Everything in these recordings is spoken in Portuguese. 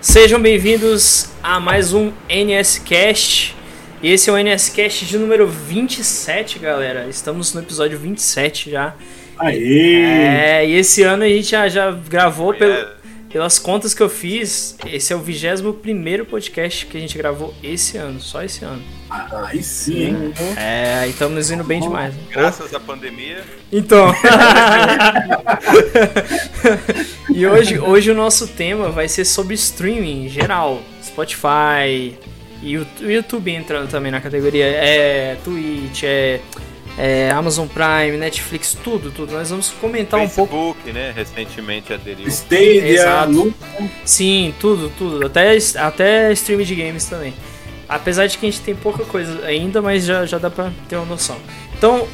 Sejam bem-vindos a mais um NSCast. E esse é o NSCast de número 27, galera. Estamos no episódio 27 já. Aê! É, e esse ano a gente já, já gravou pelo, pelas contas que eu fiz. Esse é o 21 podcast que a gente gravou esse ano, só esse ano. Aí sim, hein? É, e estamos indo bem demais. né? Graças à pandemia. Então. e hoje, hoje o nosso tema vai ser sobre streaming em geral. Spotify, e o o YouTube entrando também na categoria. É Twitch, é, é Amazon Prime, Netflix, tudo, tudo. Nós vamos comentar um pouco. Facebook, né? Recentemente aderiu. Stadia, Exato. Lu- Sim, tudo, tudo. Até, até stream de games também. Apesar de que a gente tem pouca coisa ainda, mas já, já dá pra ter uma noção. Então,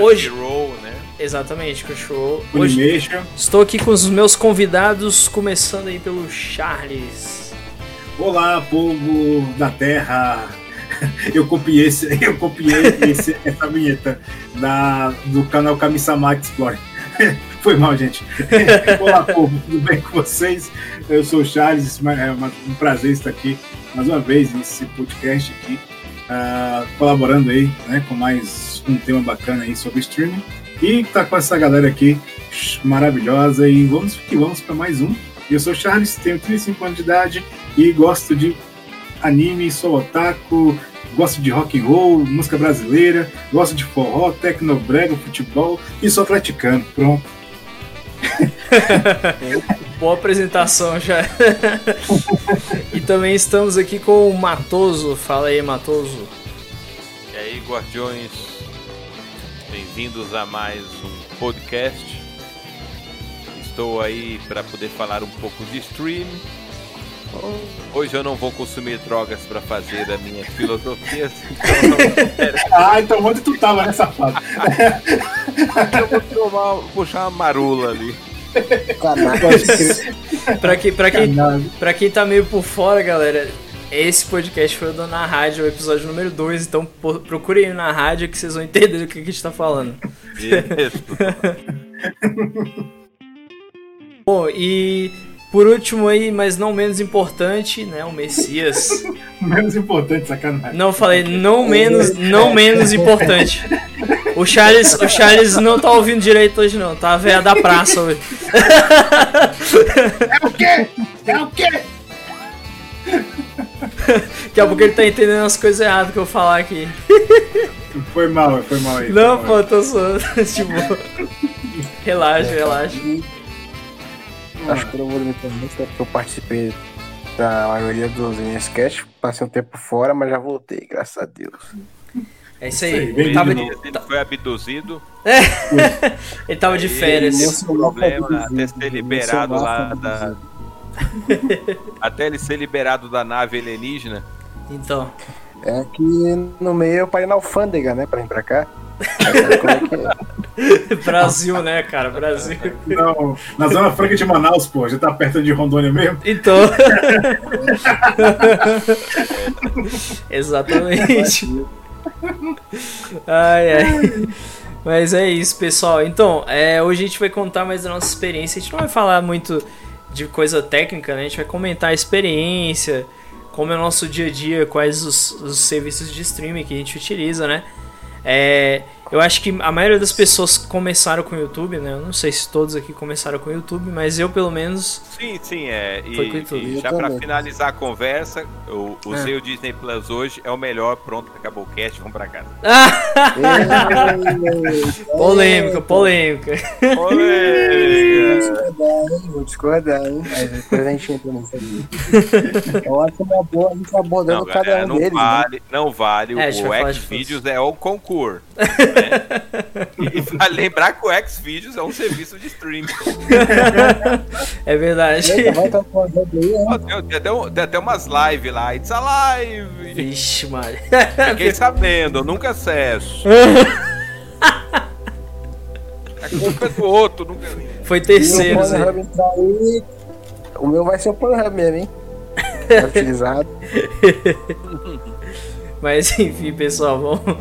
hoje. Crunchyroll, né? Exatamente, Crunchyroll. Hoje. Estou aqui com os meus convidados, começando aí pelo Charles. Olá, povo da Terra. Eu copiei, esse, eu copiei esse- essa vinheta da, do canal Kamisama Explore. Foi mal, gente. Olá, povo, tudo bem com vocês? Eu sou o Charles, é uma- um prazer estar aqui mais uma vez nesse podcast aqui, ah, colaborando aí né, com mais um tema bacana aí sobre streaming. E tá com essa galera aqui maravilhosa e vamos que vamos para mais um. Eu sou o Charles, tenho 35 anos de idade e gosto de anime, sou otaku, gosto de rock and roll, música brasileira, gosto de forró, tecnobrega, futebol e sou atleticano. Pronto. Boa apresentação já. e também estamos aqui com o Matoso. Fala aí, Matoso. E aí, guardiões, bem-vindos a mais um podcast. Estou aí para poder falar um pouco de stream. Hoje eu não vou consumir drogas para fazer a minha filosofia, então não Ah, então onde tu tava nessa fase? eu vou tomar, puxar uma marula ali. Pra, que, pra, quem, pra quem tá meio por fora, galera, esse podcast foi do Na Rádio, o episódio número 2. Então procurem aí na rádio que vocês vão entender do que a gente tá falando. Isso. Bom, e por último aí, mas não menos importante, né, o Messias. Menos importante, sacanagem. Não falei, não menos, não menos importante. O Charles, o Charles não tá ouvindo direito hoje não, tá a véia da praça hoje. É o quê? É o quê? Daqui a pouco ele tá entendendo as coisas erradas que eu falar aqui. Foi mal, foi mal aí. Não, mal pô, tô zoando. tipo, relaxa, relaxa. Acho que eu não vou limitar muito, né, porque eu participei da maioria dos sketch, passei um tempo fora, mas já voltei, graças a Deus. É isso aí, Ele tava, de novo. Ele foi abduzido. ele tava de férias. Esse problema até ser liberado lá da. Até ele ser liberado da nave alienígena. Então. É que no meio eu parei na alfândega, né, pra vir pra cá. É é? Brasil, né, cara? Brasil. Não, na Zona Franca de Manaus, pô, já tá perto de Rondônia mesmo. Então. Exatamente. Ai, ai. Mas é isso, pessoal. Então, é, hoje a gente vai contar mais da nossa experiência. A gente não vai falar muito de coisa técnica, né? A gente vai comentar a experiência, como é o nosso dia a dia, quais os, os serviços de streaming que a gente utiliza, né? É, eu acho que a maioria das pessoas começaram com o YouTube, né? Eu não sei se todos aqui começaram com o YouTube, mas eu pelo menos. Sim, sim, é. Foi com E, tudo. e já pra também. finalizar a conversa, eu usei Ah. o Disney Plus hoje, é o melhor. Pronto, acabou o cast, vamos pra casa. Polêmica, polêmica. Polêmica. Vou discordar, hein? Mas depois a gente entra nisso aí. Eu acho uma boa a gente abordando Não, cada galera, um não deles. né? vale, não vale. É, o Xvideos é o concurso. E vale lembrar que o Xvideos é um serviço de streaming. É verdade. Vai? Ó, Tem, até, um- tem até umas lives lá, it's a live. Vixe, Mari. Fiquei sabendo, eu nunca acesso. A culpa é do outro, nunca. Foi E o aí, o meu vai ser o Pornhub mesmo, hein? Tá utilizado. Mas enfim, pessoal, vamos,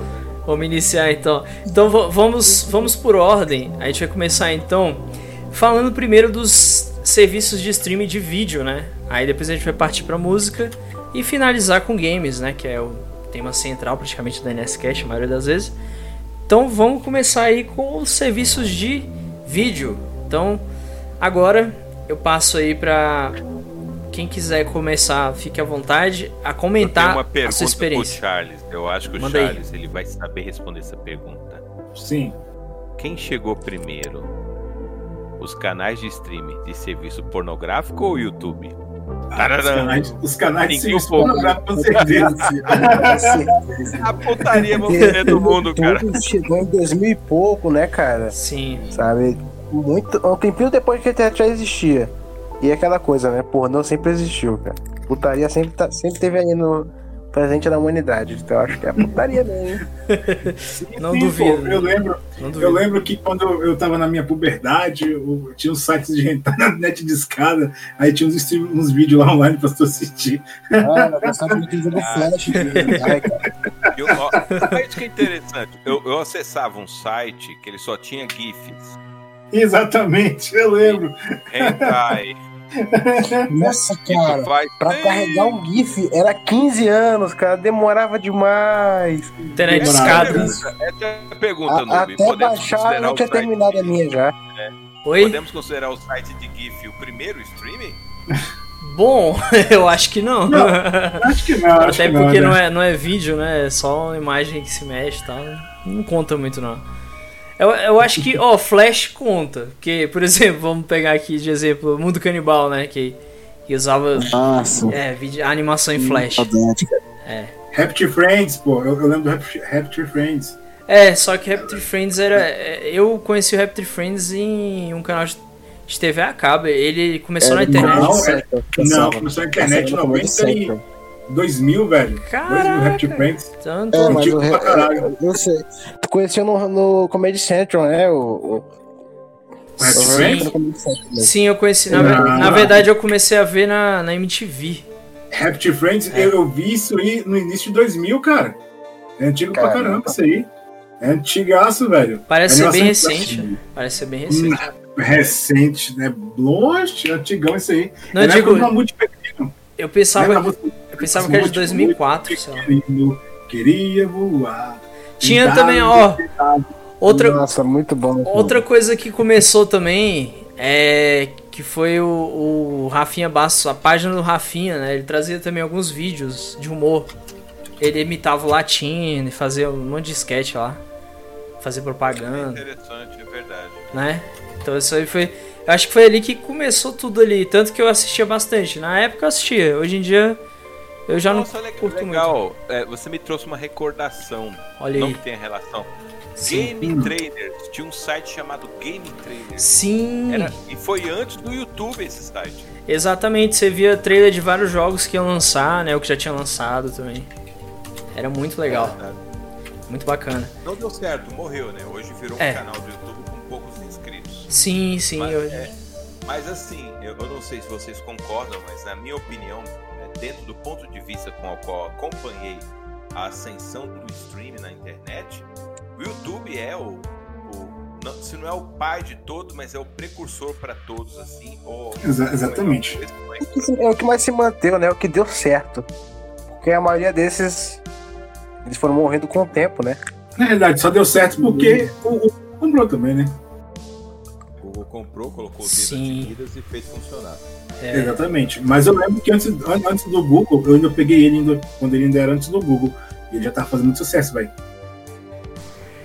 vamos iniciar então. Então va- vamos, vamos por ordem. A gente vai começar então falando primeiro dos serviços de streaming de vídeo, né? Aí depois a gente vai partir pra música e finalizar com games, né? Que é o tema central praticamente da NSCast, a maioria das vezes. Então vamos começar aí com os serviços de vídeo. Então agora eu passo aí pra quem quiser começar, fique à vontade a comentar uma pergunta a sua experiência. Pro Charles. Eu acho que o Manda aí. Charles ele vai saber responder essa pergunta. Sim. Quem chegou primeiro? Os canais de streaming de serviço pornográfico ou YouTube? Os Tararã. canais, os canais de serviço pornográfico, com certeza. A putaria mais do mundo, cara. Chegou em 2000 e pouco, né, cara? Sim. Sabe? Muito, um tempinho depois que a internet já existia. E é aquela coisa, né? Pornô sempre existiu, cara. Putaria sempre, tá, sempre teve aí no presente da humanidade. Então eu acho que é putaria mesmo, hein? Não Sim, duvido. pô, eu lembro, Não eu duvido. lembro que quando eu, eu tava na minha puberdade, eu, tinha uns sites de rentar na net de escada, aí tinha uns, uns vídeos lá online pra tu assistir. Ah, eu gostava muito de jogo flash. Ai, cara. Eu, ó, isso que é interessante. Eu, eu acessava um site que ele só tinha GIFs. Exatamente, eu lembro. Hentai. Nossa, cara. Pra carregar um GIF era 15 anos, cara. Demorava demais. Internet escada. Essa é a pergunta, A- até baixar, eu o tinha terminado a minha já. Oi? Podemos considerar o site de GIF o primeiro streaming? Bom, eu acho que não. Não, Acho que não, acho Até que não. porque né? não é, não é vídeo, né? É só uma imagem que se mexe e tal. Não conta muito, não. Eu, eu acho que, ó, Flash conta. Porque, por exemplo, vamos pegar aqui de exemplo o Mundo Canibal, né? Que, que usava Nossa. é, vídeo, animação em Flash. Saudade, cara. Rapture Friends, pô, eu, eu lembro do Rapture, Rapture Friends. É, só que Raptor Friends era. é, Eu conheci o Raptor Friends em um canal de, TV a cabo. Ele começou na Era internet. Não, é- Não, começou na internet em Passava no Comedy 90 e Central. 2000, velho. 2000 Caraca! Rapture Friends. Tanto. É, mas Antigo o, pra caralho. eu sei. Tu conheceu no, no Comedy Central, né? O, o, O Rapture Sim. Mesmo. Sim, eu conheci. Na, Ah. na verdade, eu comecei a ver na, na MTV. Rapture Friends, É. eu, eu vi isso aí no início de 2000, cara. É antigo pra Caramba. caramba isso aí. É antigaço, velho. Parece ser bem recente. Parece ser bem recente. Recente, né? Longe, antigão isso aí. Não, eu digo, uma música eu pensava, eu pensava que era de 2004, sei lá. Querido, Queria voar. Tinha também, ó, outra, Nossa, muito bom. outra coisa que começou também é que foi o, o Rafinha Bastos, a página do Rafinha, né? Ele trazia também alguns vídeos de humor. Ele imitava o latino e fazia um monte de sketch lá. Fazia propaganda. Interessante, é verdade. né? Então isso aí foi. Eu acho que foi ali que começou tudo ali. Tanto que eu assistia bastante. Na época eu assistia. Hoje em dia eu já Nossa, não curto legal. É, você me trouxe uma recordação. Olha Não aí. que tenha relação. Sim. Game Trailers. Tinha um site chamado Game Trailers. Sim. Era, e foi antes do YouTube esse site. Exatamente. Você via trailer de vários jogos que iam lançar, né? O que já tinha lançado também. Era muito legal. Muito bacana. Não deu certo, morreu, né? Hoje virou É. um canal do YouTube com poucos inscritos. Sim, sim. Mas, eu- é, mas assim, eu, eu não sei se vocês concordam, mas na minha opinião, dentro do ponto de vista com o qual acompanhei a ascensão do streaming na internet, o YouTube é o, o- não- se não é o pai de todos, mas é o precursor para todos, assim. Ou, Exa- exatamente. É o que mais se manteve, né? O que deu certo. Porque a maioria desses. Eles foram morrendo com o tempo, né? Na verdade, só deu certo porque o, o comprou também, né? Comprou, colocou o dedo Sim. Midas e fez funcionar. é, Exatamente. Mas eu lembro que antes, an- antes do Google, eu ainda peguei ele ainda, quando ele ainda era antes do Google. E ele já tava fazendo muito sucesso, velho.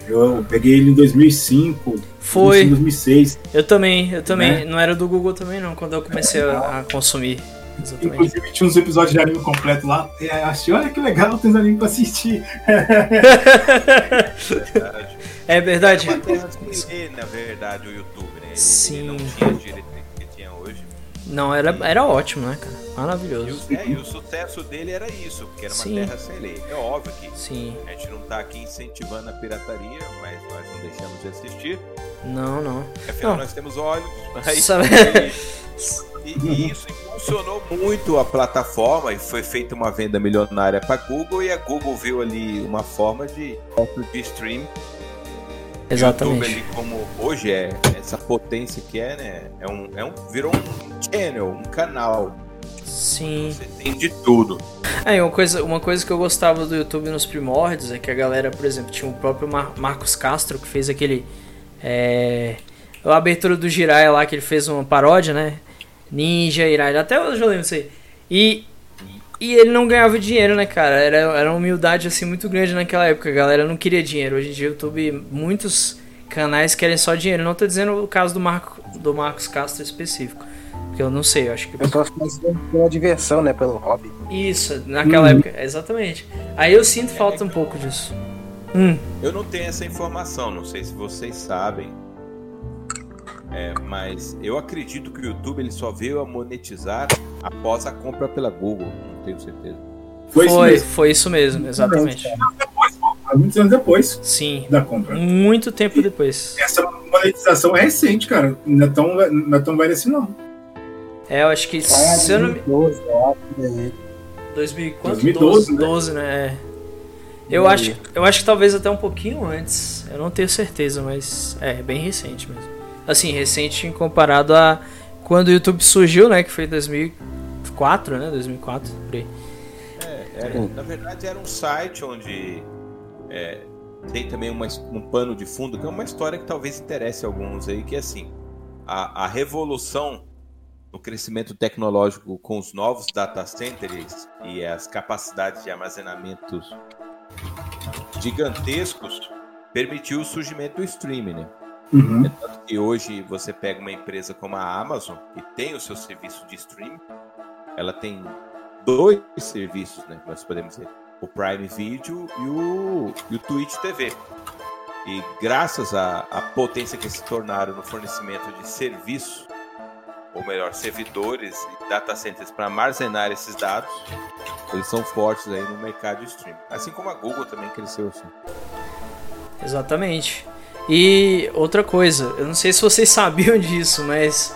Eu peguei ele em 2005, Foi. 2006. Eu também, eu também. Né? Não era do Google também, não, quando eu comecei a, a consumir. Exatamente. Inclusive tinha uns episódios de anime completo lá. E eu achei, olha que legal, tem uns anime pra assistir. Verdade. É verdade. Uma terra sem lei, na verdade, o YouTube? Ele, Sim. ele não tinha que tinha hoje. Não, era, era ótimo, né, cara? E Maravilhoso. o, é, e o sucesso dele era isso, porque era uma Sim. terra sem lei. É óbvio que Sim. a gente não tá aqui incentivando a pirataria, mas nós não deixamos de assistir. Não, não. Afinal, Não. nós temos olhos. Aí, Sabe- e, e isso impulsionou muito a plataforma e foi feita uma venda milionária para Google e a Google viu ali uma forma de, de stream Exatamente. YouTube ali como hoje é essa potência que é, né? É um, é um virou um channel, um canal. Sim. Você tem de tudo. É, uma coisa, uma coisa que eu gostava do YouTube nos primórdios é que a galera, por exemplo, tinha o próprio Mar Marcos Castro que fez aquele. É, a abertura do Jiraiya lá, que ele fez uma paródia, né? Ninja, Jiraiya, até hoje eu lembro disso aí. E, e ele não ganhava dinheiro, né, cara? Era, era uma humildade assim muito grande naquela época. A galera não queria dinheiro. Hoje em dia, o YouTube, muitos canais querem só dinheiro. Não tô dizendo o caso do, Marco, do Marcos Castro específico. Porque eu não sei, eu acho que. Eu só fazendo pela diversão, né? Pelo hobby. Isso, naquela época, exatamente. Aí eu sinto falta um pouco disso. Hum, Eu não tenho essa informação, não sei se vocês sabem. É, mas eu acredito que o YouTube ele só veio a monetizar após a compra pela Google, não tenho certeza. Foi, isso foi, mesmo. foi isso mesmo, exatamente. Há muitos anos depois Sim, da compra. muito tempo depois. Essa monetização é recente, cara. Não é tão, não é tão velha assim, não. É, eu acho que. se eu não me... 2012, eu acho, né? 2000, quanto? 2012, 12, né? 12, né? É. Eu acho, eu acho que talvez até um pouquinho antes. Eu não tenho certeza, mas é bem recente mesmo. Assim, recente comparado a quando o YouTube surgiu, né? Que foi em 2004, né? 2004, por aí. É, era- na verdade era um site onde é, tem também uma um pano de fundo, que é uma história que talvez interesse alguns aí, que é assim, a, a revolução no crescimento tecnológico com os novos data centers e as capacidades de armazenamento gigantescos permitiu o surgimento do streaming, né? Uhum. É tanto que hoje você pega uma empresa como a Amazon, que tem o seu serviço de streaming, ela tem dois serviços, né? Nós podemos dizer, o Prime Video e o, e o Twitch TV. E graças à, à potência que se tornaram no fornecimento de serviço, ou melhor, servidores e data centers para armazenar esses dados, eles são fortes aí no mercado de streaming. Assim como a Google também cresceu assim. Exatamente. E outra coisa, eu não sei se vocês sabiam disso, mas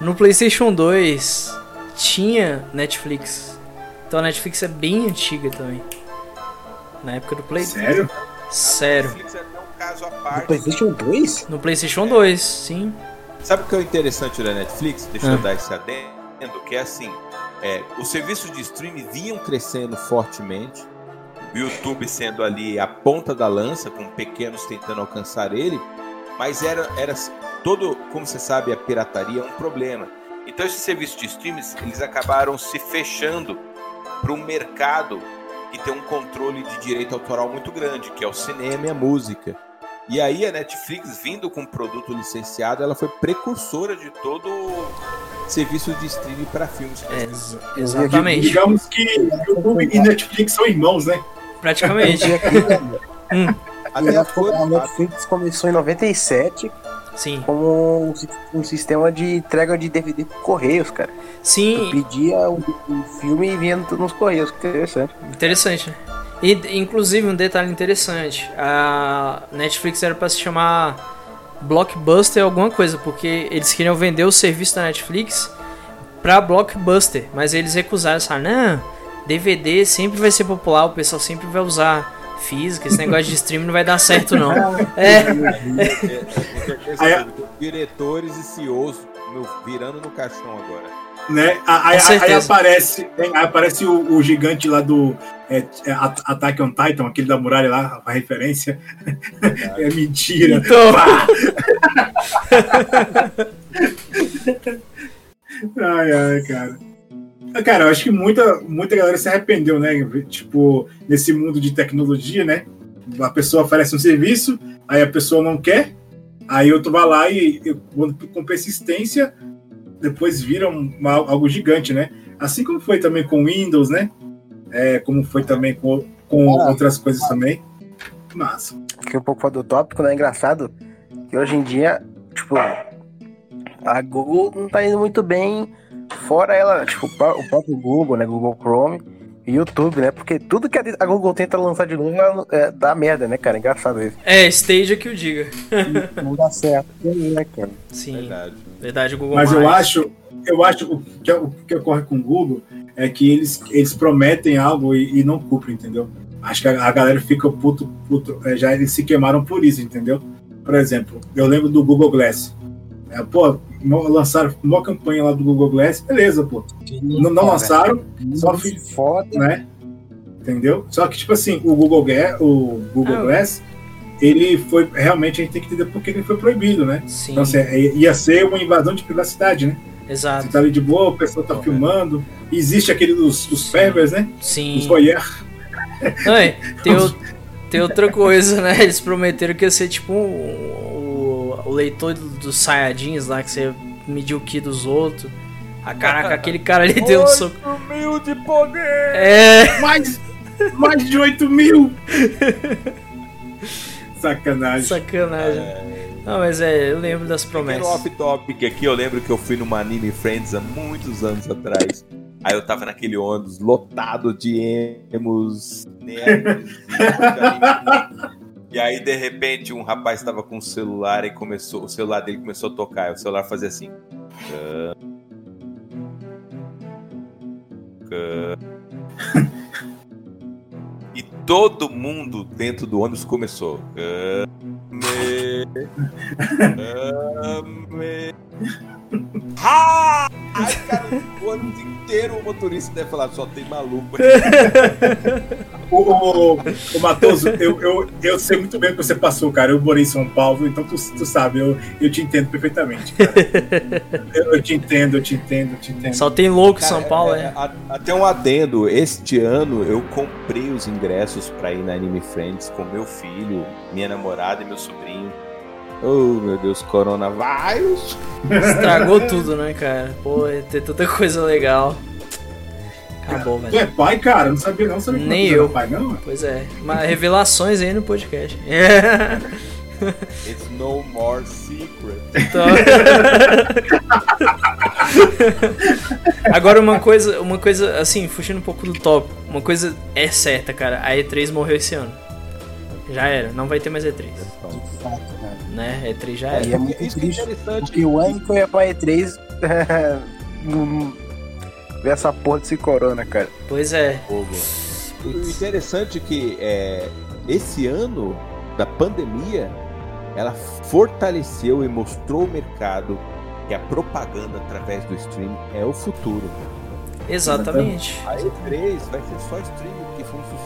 no PlayStation 2 tinha Netflix. Então a Netflix é bem antiga também. Na época do Play. Sério? Sério. É Do parte. PlayStation 2? No PlayStation 2, sim. Sabe o que é o interessante da Netflix? Deixa Ah. eu dar esse adendo, que é assim, é, os serviços de streaming vinham crescendo fortemente, o YouTube sendo ali a ponta da lança, com pequenos tentando alcançar ele, mas era, era todo, como você sabe, a pirataria é um problema. Então esses serviços de streaming, eles acabaram se fechando para um mercado que tem um controle de direito autoral muito grande, que é o cinema e a música. E aí a Netflix, vindo com um produto licenciado, ela foi precursora de todo o serviço de streaming para filmes. É, ex- exatamente. Digamos que YouTube e Netflix são irmãos, né? Praticamente. Aqui, né, Até a Netflix começou em 97 Sim. como um, um sistema de entrega de DVD por Correios, cara. Sim, Pedia o, o filme e vinha no- nos Correios, que interessante. Interessante, né? E, inclusive, um detalhe interessante: a Netflix era pra se chamar Blockbuster alguma coisa, porque eles queriam vender o serviço da Netflix pra Blockbuster, mas eles recusaram, falaram, não, DVD sempre vai ser popular, o pessoal sempre vai usar física, esse negócio de streaming não vai dar certo não. É, é, com certeza, Aí- diretores e CEOs meu, virando no caixão agora. né? Aí, aí- aparece, aí aparece o, o gigante lá do é, é, At- Attack on Titan, aquele da muralha lá, a referência. É mentira. Então. Ai, ai, cara. Ah, Cara, eu acho que muita, muita galera se arrependeu, né? Tipo, nesse mundo de tecnologia, né? A pessoa oferece um serviço, aí a pessoa não quer, aí outro vai lá e, e com persistência depois vira um- uma- algo gigante, né? Assim como foi também com Windows, né? É, como foi também com, com Ah. outras coisas também. Massa. Fiquei um pouco fora do tópico, né? Engraçado que hoje em dia, tipo, a Google não tá indo muito bem fora ela, tipo, o pró- o próprio Google, né? Google Chrome e YouTube, né? Porque tudo que a Google tenta lançar de novo ela, é, dá merda, né, cara? Engraçado isso. é Stage que o diga. Não dá certo, né, cara? Sim, Verdade. verdade, o Google Mas eu Mais. acho, eu acho o que, o que ocorre com o Google é que eles, eles prometem algo e, e não cumprem, entendeu? Acho que a, a galera fica puto, puto, é, já eles se queimaram por isso, entendeu? por exemplo, eu lembro do Google Glass. É, pô, lançaram uma campanha lá do Google Glass, beleza, pô. Não, não lançaram, só fiz foda, né? Entendeu? Só que, tipo assim, o Google, o Google ah, Glass, ele foi. Realmente a gente tem que entender por que ele foi proibido, né? Sim. Então, assim, é, ia ser uma invasão de privacidade, né? Exato. Você tá ali de boa, a pessoa tá filmando. Existe aquele dos, dos pervers, né? Sim. Os voyeur. Não, é, tem, o, tem outra coisa, né? Eles prometeram que ia ser tipo um, o, leitor dos Saiyajins lá, que você mediu o Ki dos outros. Ah, caraca, aquele cara ali deu um soco. 8 mil de poder! É. Mais, mais de 8 mil! Sacanagem. Sacanagem. É... Não, mas é, eu lembro das promessas. No off-topic aqui, eu lembro que eu fui numa Anime Friends há muitos anos atrás. Aí eu tava naquele ônibus lotado de emos, nerds, e aí de repente um rapaz tava com o celular e começou, o celular dele começou a tocar. E o celular fazia assim. e todo mundo dentro do ônibus começou. Me, me. Ah! Ai, cara, o ônibus inteiro o motorista deve falar, só tem maluco. o, o, o Matoso, eu, eu, eu sei muito bem o que você passou, cara. Eu morei em São Paulo, então tu, tu sabe, eu, eu te entendo perfeitamente, cara. eu, eu te entendo, eu te entendo, eu te entendo. Só tem louco em São Paulo, é, é. é. Até um adendo, este ano eu comprei os ingressos para ir na Anime Friends com meu filho, minha namorada e meu sobrinho. Oh, meu Deus, coronavírus. Estragou tudo, né, cara? Pô, ter tanta coisa legal. Acabou, velho. Tu é pai, cara? Não sabia não, sabia Nem eu. Pai, não? Pois é. Mas revelações aí no podcast. It's no more secret. Então... Agora uma coisa, uma coisa assim, fugindo um pouco do tópico, uma coisa é certa, cara. A E3 morreu esse ano. Já era, não vai ter mais E3 né? E3 já é. é muito Isso triste, é porque o ano que eu ia pra E3 ver essa porra desse corona, cara. Pois é. O interessante é que é, esse ano da pandemia ela fortaleceu e mostrou o mercado que a propaganda através do stream é o futuro. Exatamente. A E3 vai ser só stream,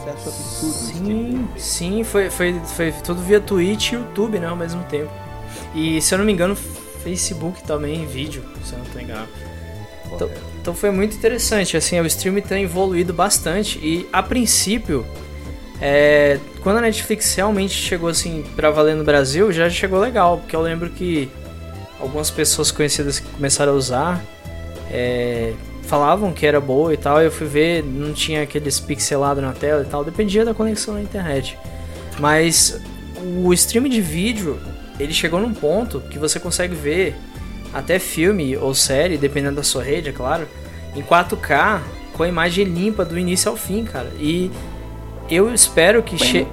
absurdo. Sim, sim, foi, foi, foi tudo via Twitch e YouTube, né, ao mesmo tempo. E se eu não me engano, Facebook também, vídeo, se eu não estou enganado. Então, então, foi muito interessante, assim, o stream tem evoluído bastante e a princípio, é, quando a Netflix realmente chegou assim para valer no Brasil, já chegou legal, porque eu lembro que algumas pessoas conhecidas que começaram a usar é, falavam que era boa e tal. Eu fui ver, não tinha aqueles pixelados na tela e tal, dependia da conexão na internet. Mas o stream de vídeo, ele chegou num ponto que você consegue ver até filme ou série, dependendo da sua rede, é claro, em 4K com a imagem limpa do início ao fim, cara. E eu espero que chegue.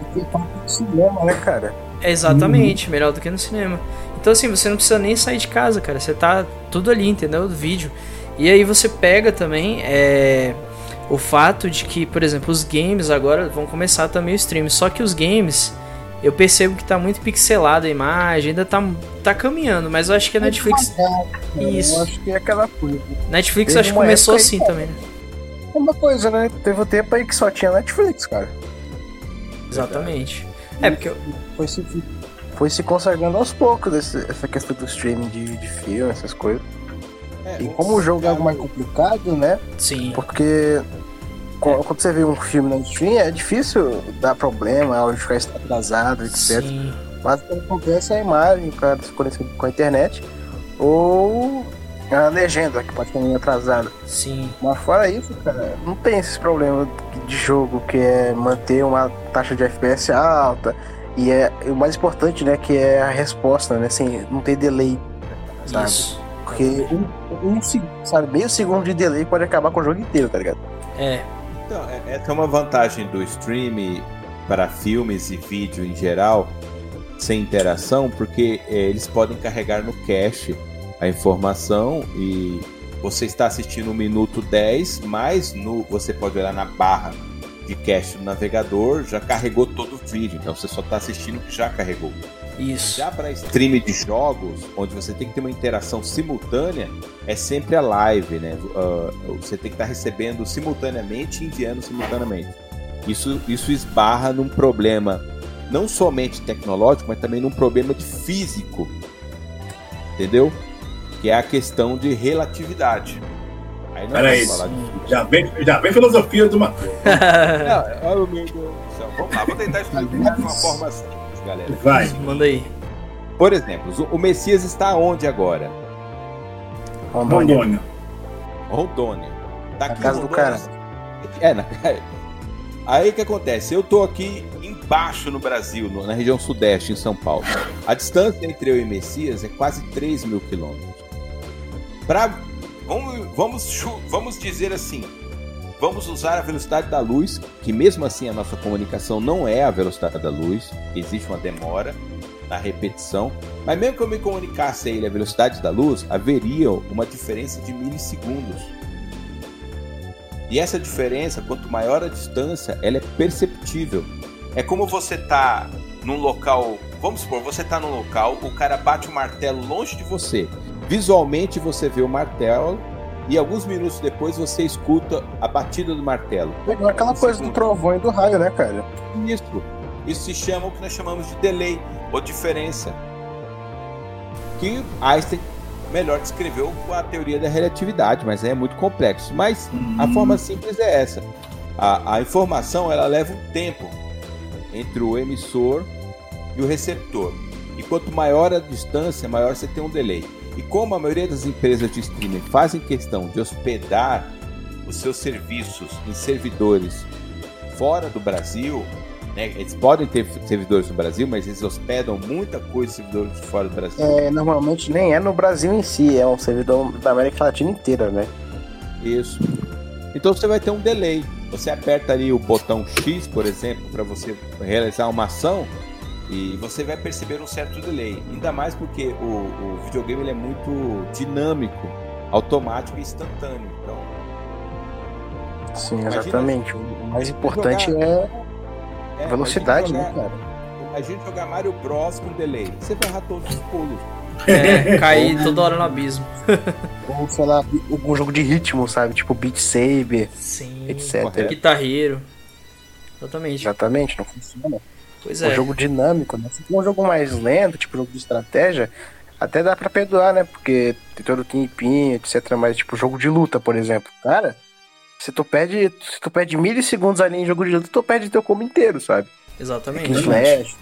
cinema, né, cara? exatamente, melhor do que no cinema. Então assim, você não precisa nem sair de casa, cara. Você tá tudo ali, entendeu? Do vídeo. E aí você pega também é, o fato de que, por exemplo, os games agora vão começar também o stream. Só que os games, eu percebo que tá muito pixelada a imagem, ainda tá, tá caminhando, mas eu acho que a Netflix. Isso. Eu acho que é aquela coisa. Netflix acho que começou assim aí, também, né? É uma coisa, né? Teve um tempo aí que só tinha Netflix, cara. Exatamente. É porque. Foi se, foi se consagrando aos poucos essa questão do streaming de, de filme, essas coisas. É, e como o jogo é algo mais complicado, né? Sim. Porque quando você vê um filme na stream, é difícil dar problema, ao ficar atrasado, etc. Sim. Mas o que acontece é a imagem, o cara se conecta com a internet, ou a legenda, que pode estar atrasada. Sim. Mas fora isso, cara, não tem esses problemas de jogo que é manter uma taxa de FPS alta. E é o mais importante, né, que é a resposta, né? Assim, não ter delay. Sabe? Isso. Porque um, segundo, sabe, meio segundo de delay pode acabar com o jogo inteiro, tá ligado? É. Então, é, essa é uma vantagem do stream para filmes e vídeo em geral, sem interação, porque é, eles podem carregar no cache a informação e você está assistindo o minuto 10, mas no, você pode olhar na barra de cache do navegador, já carregou todo o vídeo. Então você só está assistindo o que já carregou. Isso. Já para stream de jogos, onde você tem que ter uma interação simultânea, é sempre a live, né? Uh, você tem que estar tá recebendo simultaneamente e enviando simultaneamente. Isso, isso esbarra num problema não somente tecnológico, mas também num problema de físico. Entendeu? Que é a questão de relatividade. Aí não Peraí, já, vem, já vem filosofia do Matheus. oh, meu Deus do céu. Vamos lá, vou tentar explicar de uma forma simples, galera. Vai. Manda aí. Por exemplo, o Messias está onde agora? Rondônia. Rondônia. Tá na casa Rondônia. do cara. É, na... Aí o que acontece? Eu tô aqui embaixo no Brasil, na região sudeste, em São Paulo. A distância entre eu e Messias é quase 3 mil quilômetros. Pra... Vamos, vamos, vamos dizer assim, vamos usar a velocidade da luz, que mesmo assim a nossa comunicação não é a velocidade da luz, existe uma demora na repetição, mas mesmo que eu me comunicasse a ele a velocidade da luz, haveria uma diferença de milissegundos. E essa diferença, quanto maior a distância, ela é perceptível. É como você tá num local, vamos supor, você tá num local, o cara bate o martelo longe de você. Visualmente você vê o martelo e alguns minutos depois você escuta a batida do martelo. É aquela coisa do trovão e do raio, né, cara? Isso. Isso se chama o que nós chamamos de delay ou diferença. Que Einstein melhor descreveu a teoria da relatividade, mas é muito complexo. Mas a uhum. forma simples é essa. A, a informação ela leva um tempo entre o emissor e o receptor. E quanto maior a distância, maior você tem um delay. E como a maioria das empresas de streaming fazem questão de hospedar os seus serviços em servidores fora do Brasil, né? Eles podem ter servidores no Brasil, mas eles hospedam muita coisa em servidores fora do Brasil. É, normalmente nem é no Brasil em si, é um servidor da América Latina inteira, né? Isso. Então você vai ter um delay. Você aperta ali o botão X, por exemplo, para você realizar uma ação e você vai perceber um certo delay. Ainda mais porque o, o videogame ele é muito dinâmico, automático e instantâneo. Então, Sim, exatamente. o mais importante jogar... é é, Velocidade, né, jogar, né, cara? Imagina jogar Mario Bros com delay. Você vai errar todos os pulos. É, cair toda hora no abismo. Ou, sei lá, algum jogo de ritmo, sabe? Tipo Beat Saber, Sim, etc. Guitarreiro. Exatamente. Exatamente, não funciona. Pois é. Um jogo dinâmico, né? Se for um jogo mais lento, tipo jogo de estratégia, até dá pra perdoar, né? Porque tem todo o tempinho, etc. Mas, tipo, jogo de luta, por exemplo. Cara, se tu perde, se tu perde milissegundos ali em jogo de luta, tu perde teu combo inteiro, sabe? Exatamente. Slash,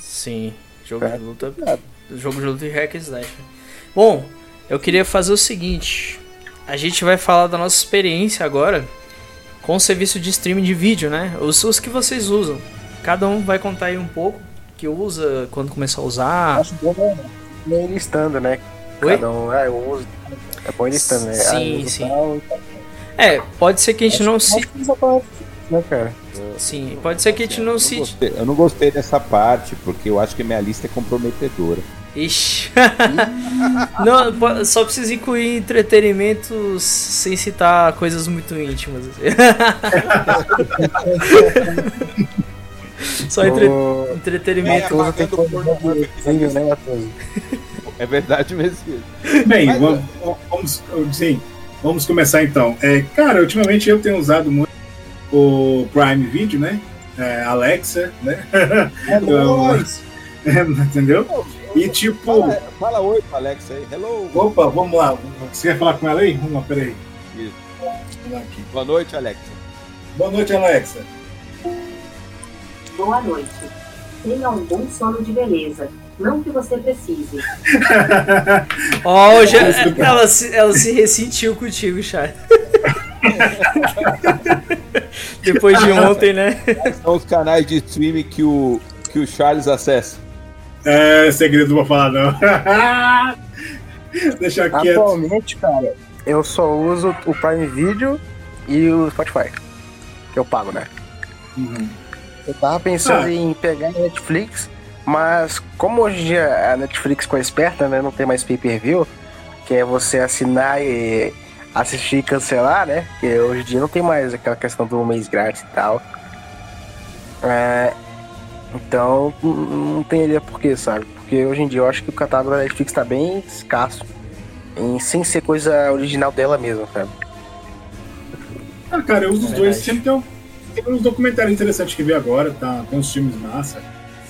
Sim, jogo é. de luta. Jogo de luta e hack slash. Bom, eu queria fazer o seguinte. A gente vai falar da nossa experiência agora com o serviço de streaming de vídeo, né? Os, os que vocês usam. Cada um vai contar aí um pouco que usa, quando começou a usar. Acho bom né? listando, né? Oi? Cada um, ah, eu uso. É bom listando, né? Sim, ah, sim. Tal, tal. É, pode ser que a gente não se. Né, cara? Sim, pode ser que a gente não se. Eu não gostei dessa parte, porque eu acho que minha lista é comprometedora. Ixi. não, só precisa incluir entretenimento sem citar coisas muito íntimas. só entre... oh, entretenimento. É, é verdade mesmo. Bem, Mas, vamos, vamos, sim, Vamos começar então. É, cara, ultimamente eu tenho usado muito o Prime Video, né? É, Alexa, né? É nóis. É, entendeu? E tipo. Fala, fala oi pra Alexa aí. Hello. Opa, vamos lá. Você quer falar com ela aí? Vamos lá, peraí. Isso. Boa noite, Alexa. Boa noite, Alexa. Boa noite. Tenha um bom sono de beleza. Não que você precise. Ó, oh, ela, se, ela se ressentiu contigo, Charles. Depois de ontem, né? São os canais de streaming que o, que o Charles acessa. É, segredo, não vou falar não. Deixa quieto. Atualmente, cara, eu só uso o Prime Video e o Spotify. Que eu pago, né? Uhum. Eu tava pensando ah. em pegar a Netflix mas como hoje em dia a Netflix ficou esperta, né? Não tem mais pay-per-view, que é você assinar e assistir e cancelar, né? Porque hoje em dia não tem mais aquela questão do mês grátis e tal. É, então, não- teria porquê, sabe? Porque hoje em dia eu acho que o catálogo da Netflix tá bem escasso. Em, sem ser coisa original dela mesma, sabe? Ah, cara, eu uso os É dois. Sempre tem, um, tem uns documentários interessantes que vi agora, tá? Tem uns filmes massa.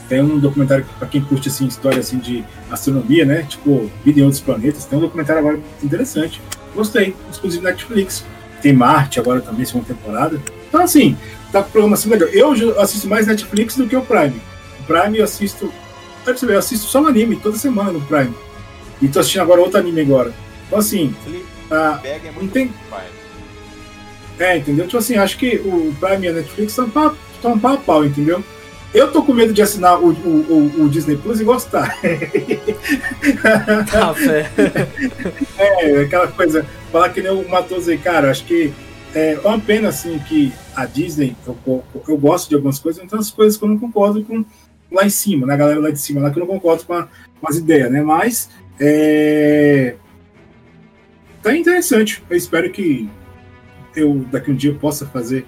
Tem um documentário pra quem curte assim, história assim, de astronomia, né? Tipo, vida em outros planetas. Tem um documentário agora interessante. Gostei, exclusivo Netflix. Tem Marte agora também, segunda temporada. Então, assim, tá com programação legal. Eu assisto mais Netflix do que o Prime. O Prime eu assisto. Pra você ver, eu assisto só um anime toda semana no Prime. E tô assistindo agora outro anime agora. Então, assim, ah, é não tem. É, entendeu? Tipo assim, acho que o Prime e a Netflix estão pau, tão pau a pau, entendeu? Eu tô com medo de assinar o, o, o, o Disney Plus e gostar. Tá, fé. É, aquela coisa, falar que nem o Matoso aí, cara, acho que é uma pena, assim, que a Disney, eu, eu, gosto de algumas coisas, então as coisas que eu não concordo com lá em cima, na galera lá de cima, lá que eu não concordo com, a- com as ideias, né? Mas, é... Tá interessante. Eu espero que eu, daqui um dia, possa fazer,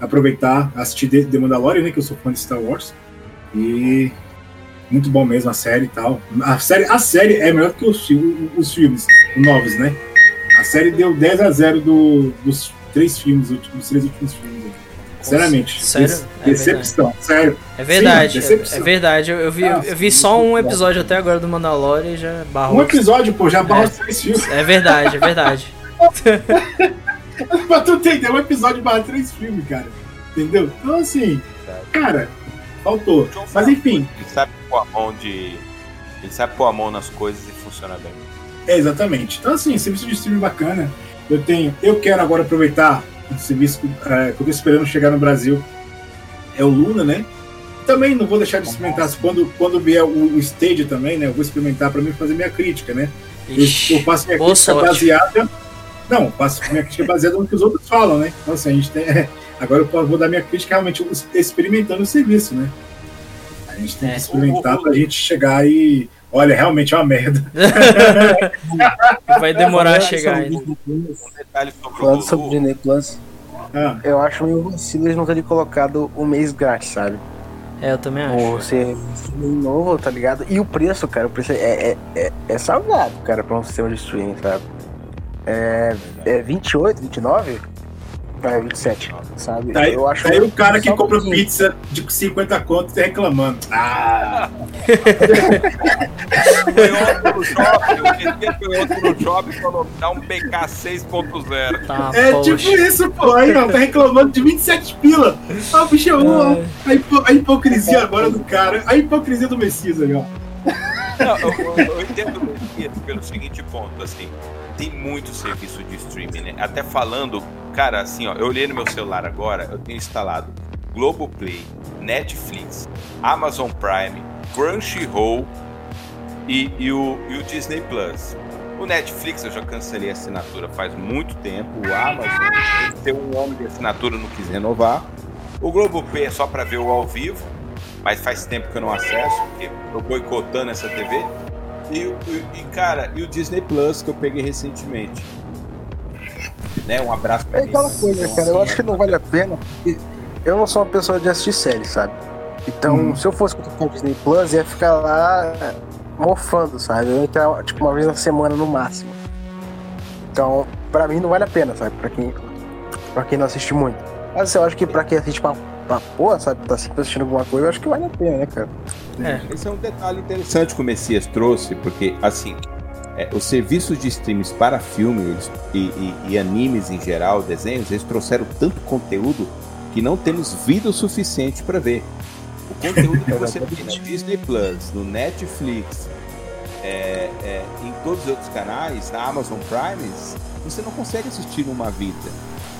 aproveitar, assistir The Mandalorian, né? Que eu sou fã de Star Wars. E muito bom mesmo a série e tal. A série, a série é melhor que os, os filmes novos, né? A série deu 10 a 0 do, dos três filmes, dos três últimos filmes. Sinceramente. Sério? Des- É decepção, sério. É verdade, Sim, é, é verdade. Eu, eu vi, eu vi só um episódio até agora do Mandalorian e já barrou. Um episódio, pô, já barra É. os três filmes. É verdade, é verdade. pra tu entender, um episódio barra três filmes, cara. Entendeu? Então, assim, cara, faltou. Mas enfim, Ele sabe pôr a mão de. Ele sabe pôr a mão nas coisas e funciona bem. É, exatamente. Então, assim, serviço de streaming bacana. Eu tenho. Eu quero agora aproveitar o serviço é, que eu tô esperando chegar no Brasil. É o Luna, né? Também não vou deixar de experimentar. Quando, quando vier o, o Stage também, né? Eu vou experimentar para mim fazer minha crítica, né? Eu, Ixi, eu faço minha boa crítica sorte. baseada. Não, faço minha crítica baseada no que os outros falam, né? Então, assim, a gente tem. Agora eu vou dar minha crítica realmente experimentando o serviço, né? A gente tem É. que experimentar pra gente chegar e. Olha, realmente é uma merda. Vai demorar a chegar sobre Falando sobre o Disney Plus, Ah, eu acho meio vacilo eles não terem colocado o mês grátis, sabe? É, eu também Ou acho. ser streaming novo, tá ligado? E o preço, cara, o preço é, é, é, é salgado, cara, pra um sistema de streaming, sabe? É, é 28, 29? É 27, sabe? Daí, eu acho daí o cara que compra salgadinho. pizza de 50 conto tá reclamando. Ah, foi no shopping, o PT foi ontem no shopping e falou: dá um PK 6.0. Tá, é poxa. tipo isso, pô. Aí, ó, tá reclamando de 27 pila. Ah, bicho, ó, a, hipo- a hipocrisia agora do cara. A hipocrisia do Messias aí, ó. Não, eu, eu- eu entendo pelo seguinte ponto, assim, tem muito serviço de streaming, né? Até falando, cara, assim, ó, eu olhei no meu celular agora, eu tenho instalado Globoplay, Netflix, Amazon Prime, Crunchyroll e, e, o, e o Disney Plus. O Netflix eu já cancelei a assinatura faz muito tempo, o Amazon tem um ano de assinatura, não quis renovar. O Globoplay é só para ver o ao vivo, mas faz tempo que eu não acesso, porque eu boicotando essa TV. E, o- e, e, cara, e o Disney Plus que eu peguei recentemente. Né? Um abraço pra É aquela eles. coisa, cara, eu assim, acho que não vale a pena, eu não sou uma pessoa de assistir série, sabe? Então, Hum. se eu fosse com o Disney Plus, ia ficar lá mofando, sabe? Eu ia entrar, tipo, uma vez na semana no máximo. Então, pra mim não vale a pena, sabe? Pra quem, pra quem não assiste muito. Mas eu acho que pra quem assiste pra, pra porra, sabe? Tá sempre assistindo alguma coisa, eu acho que vale a pena, né, cara? É. Esse é um detalhe interessante que o Messias trouxe, porque, assim, é, os serviços de streams para filmes e, e- e animes em geral, desenhos, eles trouxeram tanto conteúdo que não temos vida o suficiente para ver. O conteúdo que você tem na Disney Plus, no Netflix, é, é, em todos os outros canais, na Amazon Prime, você não consegue assistir numa vida.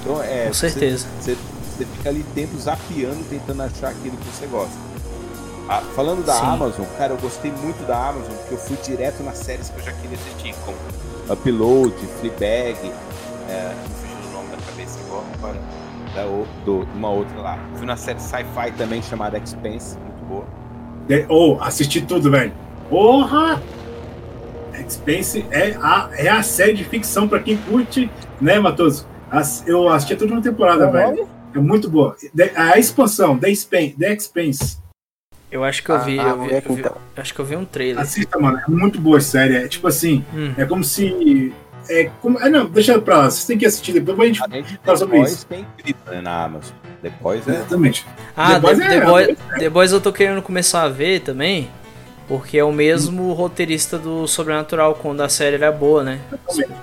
Então, é, Com certeza. você, você fica ali tempo zapeando, tentando achar aquilo que você gosta. Ah, falando da Sim. Amazon, cara, eu gostei muito da Amazon, porque eu fui direto nas séries que eu já queria assistir, como Upload, Fleabag, é, fugiu o nome da cabeça agora, agora, da, o- do, uma outra lá. Fui na série sci-fi também, chamada Expense, muito boa. De- Ou, assisti tudo, velho. Porra! Expense é a, é a série de ficção pra quem curte, né, Matoso? As- Eu assisti a toda uma temporada, velho. É muito boa. A expansão, The Expense, The Expense. Eu acho que eu vi, Ah, eu vi, eu vi- então. acho que eu vi um trailer. Assista, mano. É muito boa a série. É tipo assim, Hum. é como se. É, como, é, não, deixa pra lá. Vocês têm que assistir depois, a gente. Além de Fala The sobre Boys, isso. é incrível né, na Amazon. Boys é. Exatamente. Ah, The Boys The, é- The Boys, The Boys eu tô querendo começar a ver também, porque é o mesmo roteirista do Sobrenatural, quando a série era boa, né?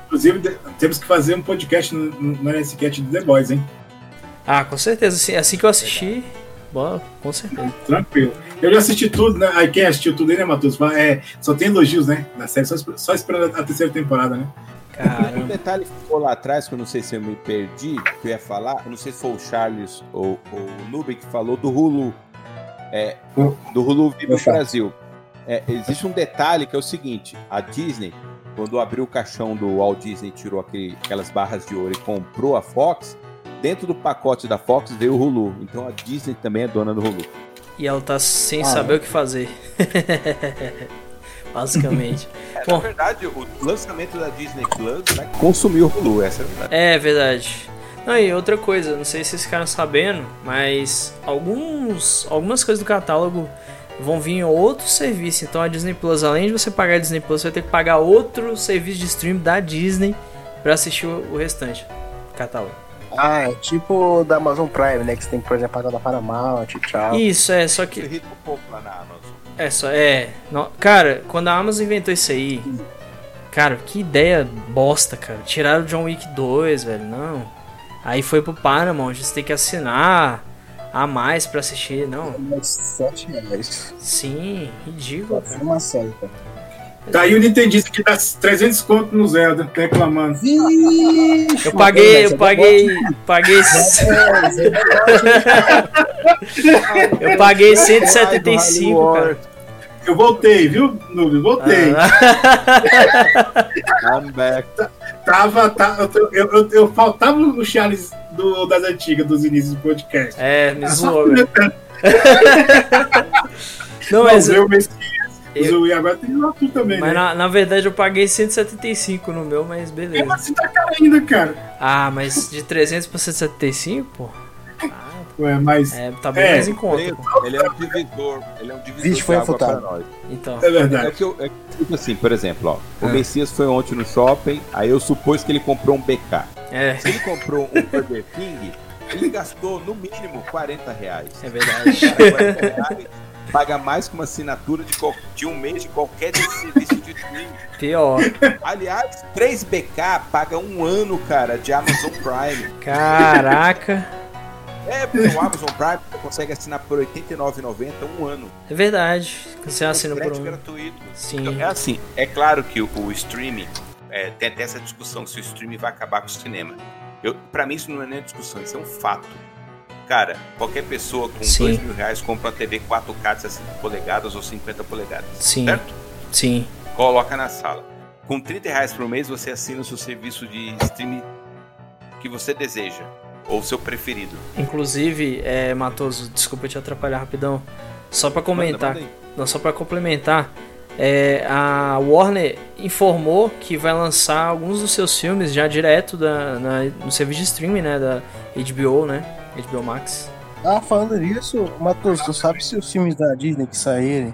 Inclusive, de- temos que fazer um podcast no, no, no NSCast do The Boys, hein? Ah, com certeza. Assim, assim que eu assisti, boa, com certeza. Tranquilo. Eu já assisti tudo, né? Aí quem assistiu tudo aí, né, Matheus? É, só tem elogios, né? Na série, só, só esperando a terceira temporada, né? Um Caramba. detalhe que ficou lá atrás, que eu não sei se eu me perdi, que eu ia falar, eu não sei se foi o Charles ou, ou o Nube que falou do Hulu. É, do Hulu Opa. Brasil. É, existe um detalhe que é o seguinte: a Disney, quando abriu o caixão do Walt Disney, tirou aquele- aquelas barras de ouro e comprou a Fox, dentro do pacote da Fox veio o Hulu. Então a Disney também é dona do Hulu. E ela tá sem Ah, saber é. o que fazer. Basicamente. É, Bom. na verdade, o lançamento da Disney Plus vai consumir o Hulu, essa é a verdade. É verdade. Não, e outra coisa, não sei se vocês ficaram sabendo, mas alguns, algumas coisas do catálogo vão vir em outro serviço. Então a Disney Plus, além de você pagar a Disney Plus, você vai ter que pagar outro serviço de stream da Disney pra assistir o, o restante do catálogo. Ah, é tipo da Amazon Prime, né? Que você tem que, por exemplo, pagar da Paramount e tchau. Isso, é, só que Isso irrita um pouco lá na Amazon. É só, é. no- cara, quando a Amazon inventou isso aí, cara, que ideia bosta, cara. Tiraram o John Wick 2, velho, não. Aí foi pro Paramount, você tem que assinar a mais pra assistir, não. Mais 7 reais. Sim, ridículo, cara. uma série, cara. Tá aí o Nintendista que dá 300 conto no Zelda, tá reclamando. Vixe, Eu paguei, eu Zé paguei, paguei, Zé eu paguei 175, cara. Eu voltei, viu, Nubio? Voltei. Ah, I'm back. Tava, tá, eu, eu, eu, eu faltava o Charles do, das antigas, dos inícios do podcast. é, me Só zoou, Não, mas, eu Messias, eu- e agora tem lá tu também, mas né? na, na verdade eu paguei 175 no meu, mas É, beleza. mas você tá caro ainda, cara. Ah, mas de 300 pra 175, pô? Ué, mas É, tá bem É, mais em conta, pô. Ele é um divisor. Ele é um divisor Vixe, foi nós. Então. é É verdade. que eu, é que, tipo assim, por exemplo, ó, o Ah. Messias foi ontem no shopping, aí eu supus que ele comprou um BK. É, Se ele comprou um Burger King, ele gastou no mínimo 40 reais. é verdade. Cara, 40 reais paga mais que uma assinatura de, de um mês de qualquer serviço de streaming. Pior. Aliás, 3 BK paga um ano, cara, de Amazon Prime. Caraca. É, porque o Amazon Prime você consegue assinar por R$ 89,90 um ano. É verdade. Você assina por frete um. gratuito. Sim. Então, é assim, é claro que o, o streaming, é, tem até essa discussão se o streaming vai acabar com o cinema. Eu, pra mim isso não é nem discussão, isso é um fato. Cara, qualquer pessoa com Sim. dois mil reais compra uma TV 4K de 60 polegadas ou 50 polegadas. Sim. Certo? Sim. Coloca na sala. Com 30 reais por mês você assina o seu serviço de streaming que você deseja. Ou o seu preferido. Inclusive, é, Matoso, desculpa te atrapalhar rapidão. Só pra Manda, comentar. manda aí. Não, só pra complementar. É, a Warner informou que vai lançar alguns dos seus filmes já direto da, na- no serviço de streaming, né? Da HBO, né? HBO Max. Ah, falando nisso, Matheus, tu sabe se os filmes da Disney que saírem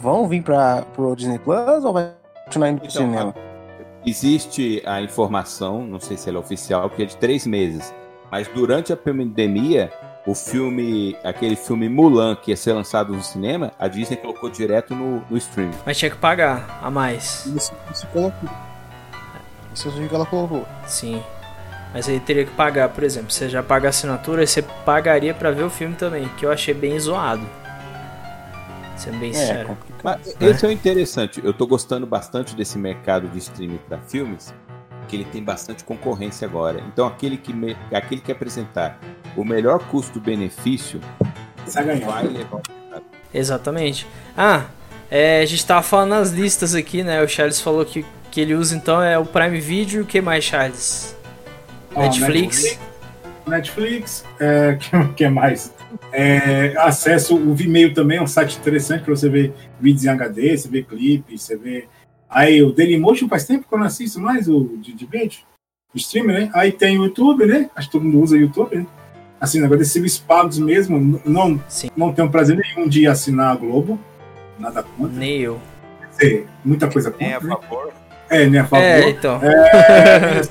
vão vir pra, pro Disney Plus ou vai continuar indo pro Então, cinema? Existe a informação, não sei se ela é oficial, que é de três meses. Mas durante a pandemia, o filme, aquele filme Mulan, que ia ser lançado no cinema, a Disney colocou direto no, no streaming. Mas tinha que pagar a mais. Isso, isso colocou. Isso é o que ela colocou. Sim. Mas aí teria que pagar, por exemplo, você já paga a assinatura, você pagaria pra ver o filme também, que eu achei bem zoado. Sendo bem É, sincero. complicado. Mas esse é o interessante. Eu tô gostando bastante desse mercado de streaming para filmes, que ele tem bastante concorrência agora. Então aquele que, me- aquele que apresentar o melhor custo-benefício vai levar o mercado. Exatamente. Ah, é, a gente tava falando nas listas aqui, né? O Charles falou que que ele usa então é o Prime Video e o que mais, Charles? Netflix. Netflix, é, que, que mais? É, acesso o Vimeo também, é um site interessante para você ver vídeos em HD, você vê clipes, você vê Aí o Dailymotion faz tempo que eu não assisto mais o de, de vídeo, o streamer, né? Aí tem o YouTube, né? Acho que todo mundo usa o YouTube, né? Assim, negócio desses serviços pagos mesmo, não, Sim. não tenho prazer nenhum de assinar a Globo. Nada contra. Nem eu. Quer dizer, muita coisa Nem a contra. né? favor. É, né? A favor. É, então. É,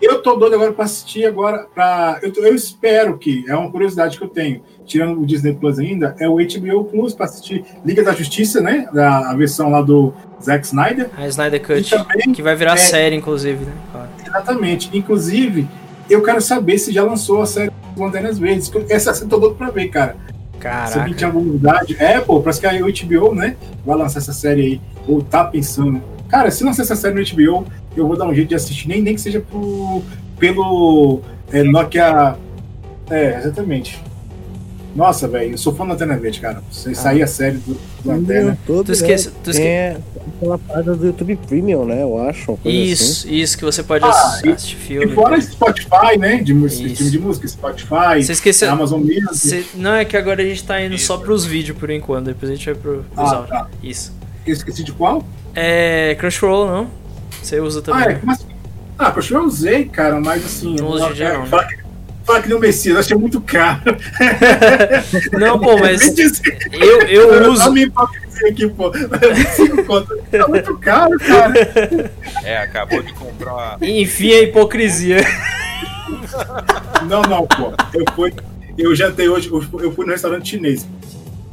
eu tô doido agora pra assistir agora. Pra, eu, tô- eu espero que, é uma curiosidade que eu tenho, tirando o Disney Plus ainda, é o HBO Plus pra assistir Liga da Justiça, né? Da a versão lá do Zack Snyder. A Snyder Cut. Também, Que vai virar é- série, inclusive, né? Exatamente. Inclusive, eu quero saber se já lançou a série Lanternas Verdes. Essa eu tô doido pra ver, cara. Se alguém tinha Caraca. alguma novidade. É, pô, parece que a HBO, né? Vai lançar essa série aí. Ou tá pensando. Cara, se lançar essa série no HBO, eu vou dar um jeito de assistir, nem, nem que seja pro, pelo é, Nokia. É, exatamente. Nossa, velho, eu sou fã da Antena Verde, cara. Se sair a série do, do. YouTube, Tu esquece. Tu esque... Aquela parada do YouTube Premium, né? Eu acho. coisa assim. Isso, isso, que você pode Ah, ass- e- assistir E filme. fora Spotify, né? De música, Isso. time de música, Spotify, Você esqueceu. Amazon Music. Cê- Não, é que agora a gente tá indo só Isso. pros vídeos por enquanto, depois a gente vai pro, pros Ah, áudios. tá. Isso. Eu esqueci de qual? É. Crunchyroll, não? Você usa também. Ah, é, mas. Ah, poxa, eu usei, cara, mas assim. Não usa de não, né? Fala que, fala que nem o Messias, achei muito caro. Não, pô, mas Me diz- eu, eu uso. Olha a minha hipocrisia aqui, pô. 25 conto. Tá muito caro, cara. É, acabou de comprar. Enfim, a hipocrisia. Não, não, pô. Eu fui. Eu jantei hoje, eu fui- eu fui no restaurante chinês.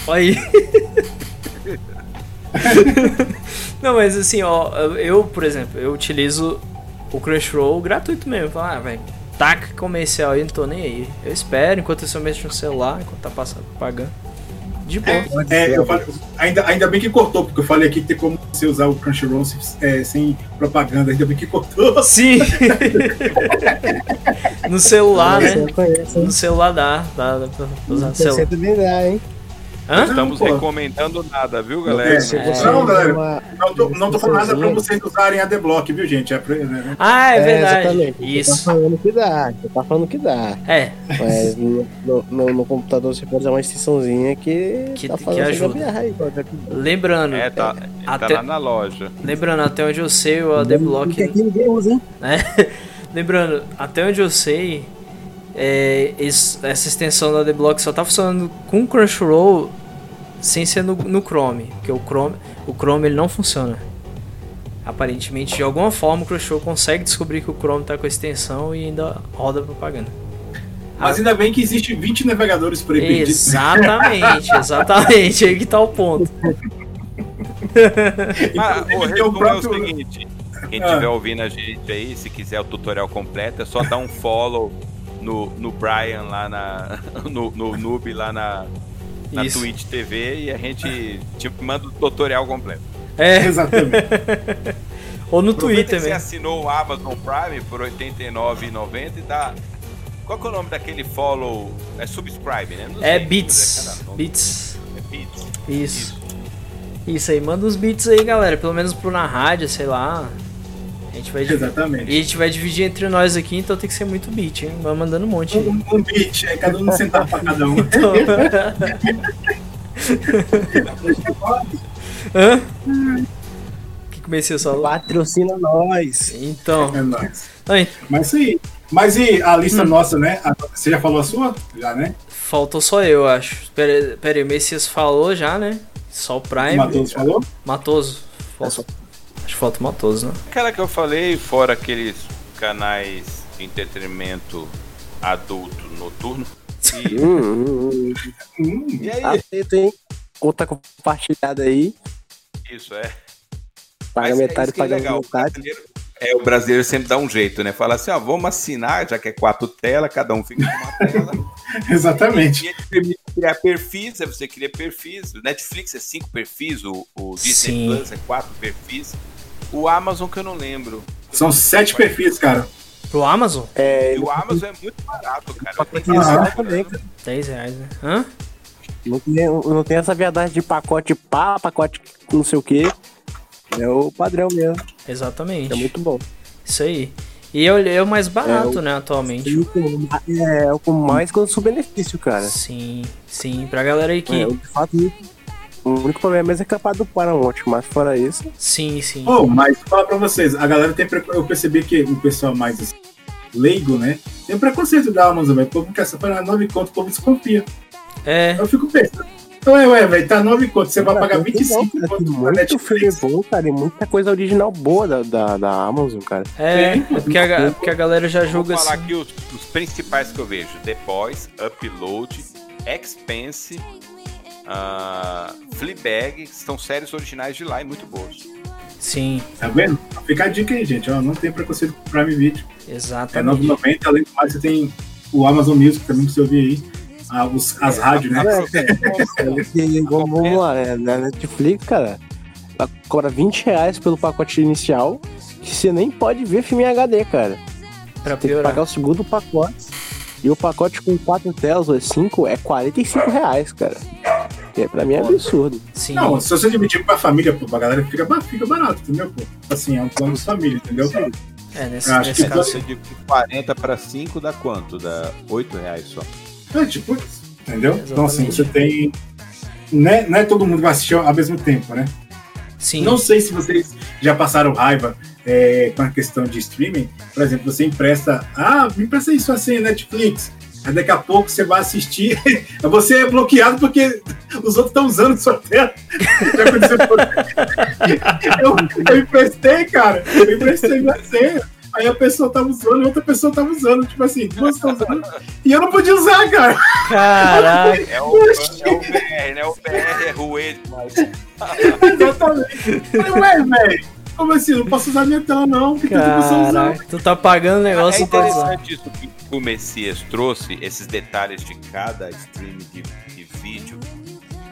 Olha aí. Não, mas assim, ó, eu, por exemplo, eu utilizo o Crunchyroll gratuito mesmo. Falo, ah, velho, taca comercial aí, não tô nem aí. Eu espero enquanto eu mexo no celular, enquanto tá passando, pagando. De boa. É, eu falei, ainda, ainda bem que cortou, porque eu falei aqui que tem como você usar o Crunchyroll sem, é, sem propaganda. Ainda bem que cortou. Sim! no celular, Você né? No celular dá, dá, dá pra usar no Você celular. também dá, hein? Hã? Estamos pô. recomendando nada, viu, galera? É, É. Não, galera, uma- Não tô, não tô falando nada pra vocês usarem a Adblock, viu, gente? É pra, né? Ah, é verdade. exatamente. Você tá Isso. falando que dá, você tá falando que dá. É, Mas no, no- no- computador você pode usar uma extensãozinha que, Que- tá que ajuda. aí, lembrando, É, tá, tá Até- lá na loja. lembrando, até onde eu sei, o aqui ninguém usa, hein? né? Lembrando, até onde eu sei, é, es- essa extensão da ADBlock só tá funcionando com o Crunchyroll sem ser no, no Chrome, porque o Chrome, o Chrome ele não funciona. Aparentemente, de alguma forma, o Crunchyroll consegue descobrir que o Chrome tá com a extensão e ainda roda propaganda. Mas ainda bem que existe 20 navegadores aí perdidos. Exatamente, exatamente, aí que tá o ponto. Ah, o tem resumo próprio- é o seguinte: quem Ah. estiver ouvindo a gente aí, se quiser o tutorial completo, é só dar um follow no, no Brian lá na. No, no Noob lá na, na Isso. Twitch TV e a gente te manda o tutorial completo. É, Exatamente. ou no Aproveita Twitter que você mesmo. assinou o Amazon Prime por R$ 89,90 e dá. Qual que é o nome daquele follow? É subscribe, né? Não É Beats. é. Beats. É Beats. Isso. Isso aí, manda uns beats aí, galera. Pelo menos pro na rádio, sei lá. A gente vai dividir. Exatamente. E a gente vai dividir entre nós aqui, então tem que ser muito beat, hein? Vai mandando um monte. Um, um beat, é cada um centavo pra cada um. Então... Hã? O que comecei a falar? Patrocina nós. Então. É nóis. Ai, Mas aí. Mas e a lista Hum. nossa, né? Você já falou a sua? Já, né? faltou só eu, acho. Pera, pera aí, o Messias falou já, né? Só o Prime. Matoso falou? Matoso. Falta- Acho que falta né? Aquela que eu falei, fora aqueles canais de entretenimento adulto noturno. E, Hum, hum, e aí? Atento, hein? Conta compartilhada aí. Isso é. Paga Mas é metade, é paga legal. O metade. brasileiro- É, o brasileiro sempre dá um jeito, né? Fala assim, ó, vamos assinar, já que é quatro telas, cada um fica com uma tela. exatamente. E ele permite criar perfis, aí você cria perfis. O Netflix é cinco perfis, o, o Disney Sim. Plus é quatro perfis. O Amazon que eu não lembro. São sete perfis, cara. Pro Amazon? É, E o Amazon é muito barato, cara. pacote Tem Ah. também, cara. 10 reais, né? Hã? Não tem, não tem essa viadagem de pacote pá, pacote não sei o que. É o padrão mesmo. Exatamente. É muito bom. Isso aí. E é o, é o mais barato, É né, atualmente. E com- É, o com mais custo-benefício, cara. Sim, sim. Pra galera aí que. É, de fato, muito- O único problema mesmo é capaz do Paramount, mas fora isso. Sim, sim. Oh, mas fala pra vocês, a galera tem pre... Eu percebi que o pessoal mais assim, leigo, né? Tem preconceito da Amazon, velho. O povo quer separar 9 conto, o povo desconfia. É, Eu fico pensando. Então, é, ué, velho, tá 9 conto, você vai Cara, pagar tem 25 não, cara, conto na filme bom, cara, e muita coisa original boa da, da, da Amazon, cara. é, Sim. é porque, a, porque a galera já Vou julga falar assim. aqui os, os principais que eu vejo: The Boys, Upload, Expense, ah, Fleabag, que são séries originais de lá e muito boas. Sim, Tá vendo? Fica a dica aí, gente. Ó, não tem preconceito com o Prime Video. É exatamente. 9,90. Além do mais, você tem o Amazon Music também, que você ouvir aí. Ah, os- as rádios, né? E, vamos, vamos lá? Na Netflix, cara, ela cobra 20 reais pelo pacote inicial, que você nem pode ver filme em HD, cara. Pra Tem que pagar o segundo pacote. E o pacote com 4 telas ou 5 é 45 reais, cara. E é, pra mim é absurdo. Sim, Não, se você dividir pra família, pô, pra galera fica, fica barato, entendeu? Pô? Assim, é um plano de família, entendeu? é, nesse, acho nesse que caso. Você de 40 para 5 dá quanto? Dá 8 reais só. É tipo isso, entendeu? Então, assim, Exatamente. você tem. Não é, não é todo mundo que vai assistir ao mesmo tempo, né? Sim, Não sei se vocês já passaram raiva é, com a questão de streaming. Por exemplo, você empresta. Ah, me empresta isso assim, Netflix. Aí daqui a pouco você vai assistir. Você é bloqueado porque os outros estão usando sua tela. Eu, eu emprestei, cara. Eu emprestei minha senha. Aí a pessoa tava usando e outra pessoa tava usando. Tipo assim, duas estão usando. E eu não podia usar, cara. Caraca, É o, é o BR, né? O BR é ruim demais. Exatamente. Falei, ué, velho. Como assim? Não posso usar minha tela, não, porque tem pessoa usando. caraca. Tu tá pagando o É negócio usar. interessante isso que o Messias trouxe, esses detalhes de cada stream de, de vídeo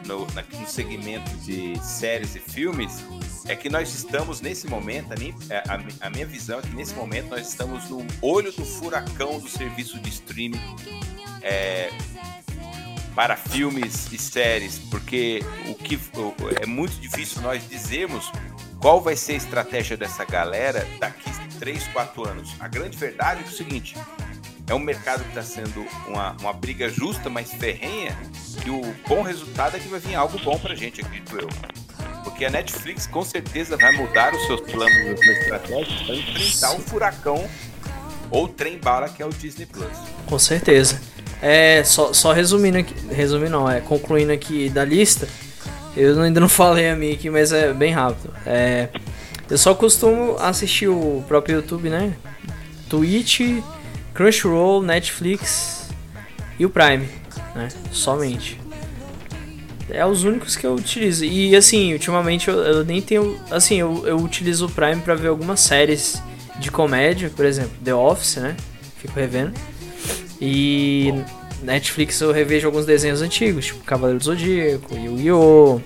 no, na- no segmento de séries e filmes. É que nós estamos nesse momento, a minha, é, a, a minha visão é que nesse momento nós estamos no olho do furacão do serviço de streaming é, para filmes e séries, porque o que o- é muito difícil nós dizermos qual vai ser a estratégia dessa galera daqui 3, 4 anos. A grande verdade é, o seguinte: é um mercado que está sendo uma, uma briga justa, mas ferrenha, e o bom resultado é que vai vir algo bom pra gente, acredito eu. Porque a Netflix com certeza vai mudar os seus planos e as suas estratégias para enfrentar o furacão ou trem bala que é o Disney Plus. Com certeza. É, só, só resumindo aqui, resumindo não, é, concluindo aqui da lista, eu ainda não falei a minha aqui, mas é bem rápido. É, eu só costumo assistir o próprio YouTube, né? Twitch, Crunchyroll, Netflix e o Prime, né? Somente. É os únicos que eu utilizo. E assim, ultimamente eu, eu nem tenho. Assim, eu, eu utilizo o Prime pra ver algumas séries de comédia, por exemplo, The Office, né? Fico revendo. E Netflix eu revejo alguns desenhos antigos, tipo Cavaleiro do Zodíaco, Yu-Gi-Oh!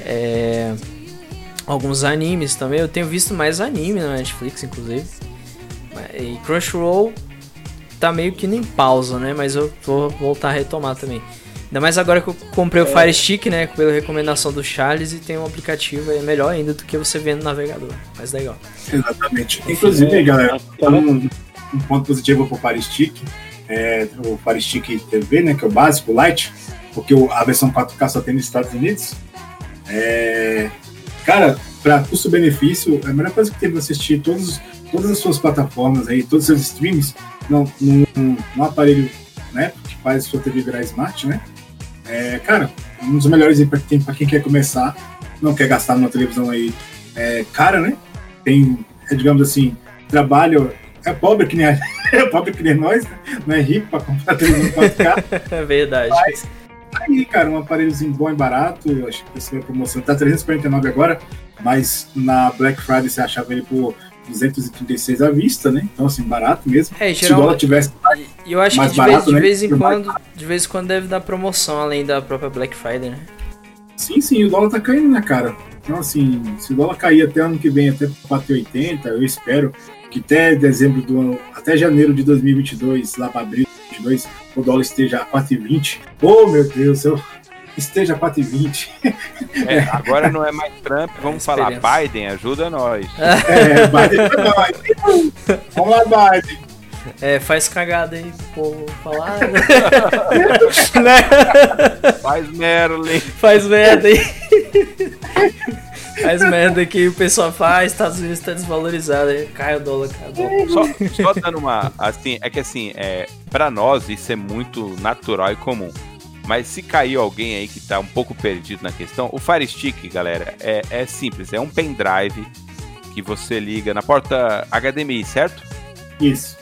é, alguns animes também. Eu tenho visto mais anime na Netflix, inclusive. E Crunchyroll tá meio que nem pausa, né? Mas eu vou voltar a retomar também. Ainda mais agora que eu comprei o Fire Stick, né? Pela recomendação do Charles e tem um aplicativo, é melhor ainda do que você ver no navegador. Mais legal. Exatamente. Inclusive, galera, um, um ponto positivo pro Fire Stick, é, o Fire Stick TV, né, que é o básico, o Lite, porque a versão 4K só tem nos Estados Unidos. É, cara, para custo-benefício, a melhor coisa que tem pra assistir todos, todas as suas plataformas aí, todos os seus streams, num, num, num aparelho né, que faz sua TV virar smart, né? É, cara, um dos melhores aí pra quem, quem quer começar, não quer gastar numa televisão aí é, cara, né? Tem, é, digamos assim, trabalho. É pobre que nem, a- é pobre que nem nós, né? não é rico pra comprar televisão 4K. É verdade. Mas aí, cara, um aparelhozinho bom e barato, eu acho que essa promoção tá 349 agora, mas na Black Friday você achava ele por 236 à vista, né? Então, assim, barato mesmo. É, Se o dólar geralmente. tivesse E eu acho mais que de vez, barato, de né? vez em Mais quando, de vez em quando deve dar promoção além da própria Black Friday, né? Sim, sim, o dólar tá caindo, né, cara? Então, assim, se o dólar cair até ano que vem, até 4,80, eu espero que até dezembro do ano, até janeiro de 2022, lá para abril de 2022, o dólar esteja a 4,20. Oh, meu Deus, eu esteja a 4,20. É, agora não é mais Trump, vamos falar Esperança. Biden, ajuda nós. É, Biden pra nós. Vamos lá, Biden. É, faz cagada aí pro povo falar. né? Faz Merlin. Faz merda aí. mais merda que o pessoal faz, Estados Unidos tá desvalorizado, aí cai o dólar, cai o dólar. Só, só dando uma. Assim, é que assim, é, pra nós isso é muito natural e comum. Mas se caiu alguém aí que tá um pouco perdido na questão, o Fire Stick, galera, é, é simples. É um pendrive que você liga na porta HDMI, certo? Isso.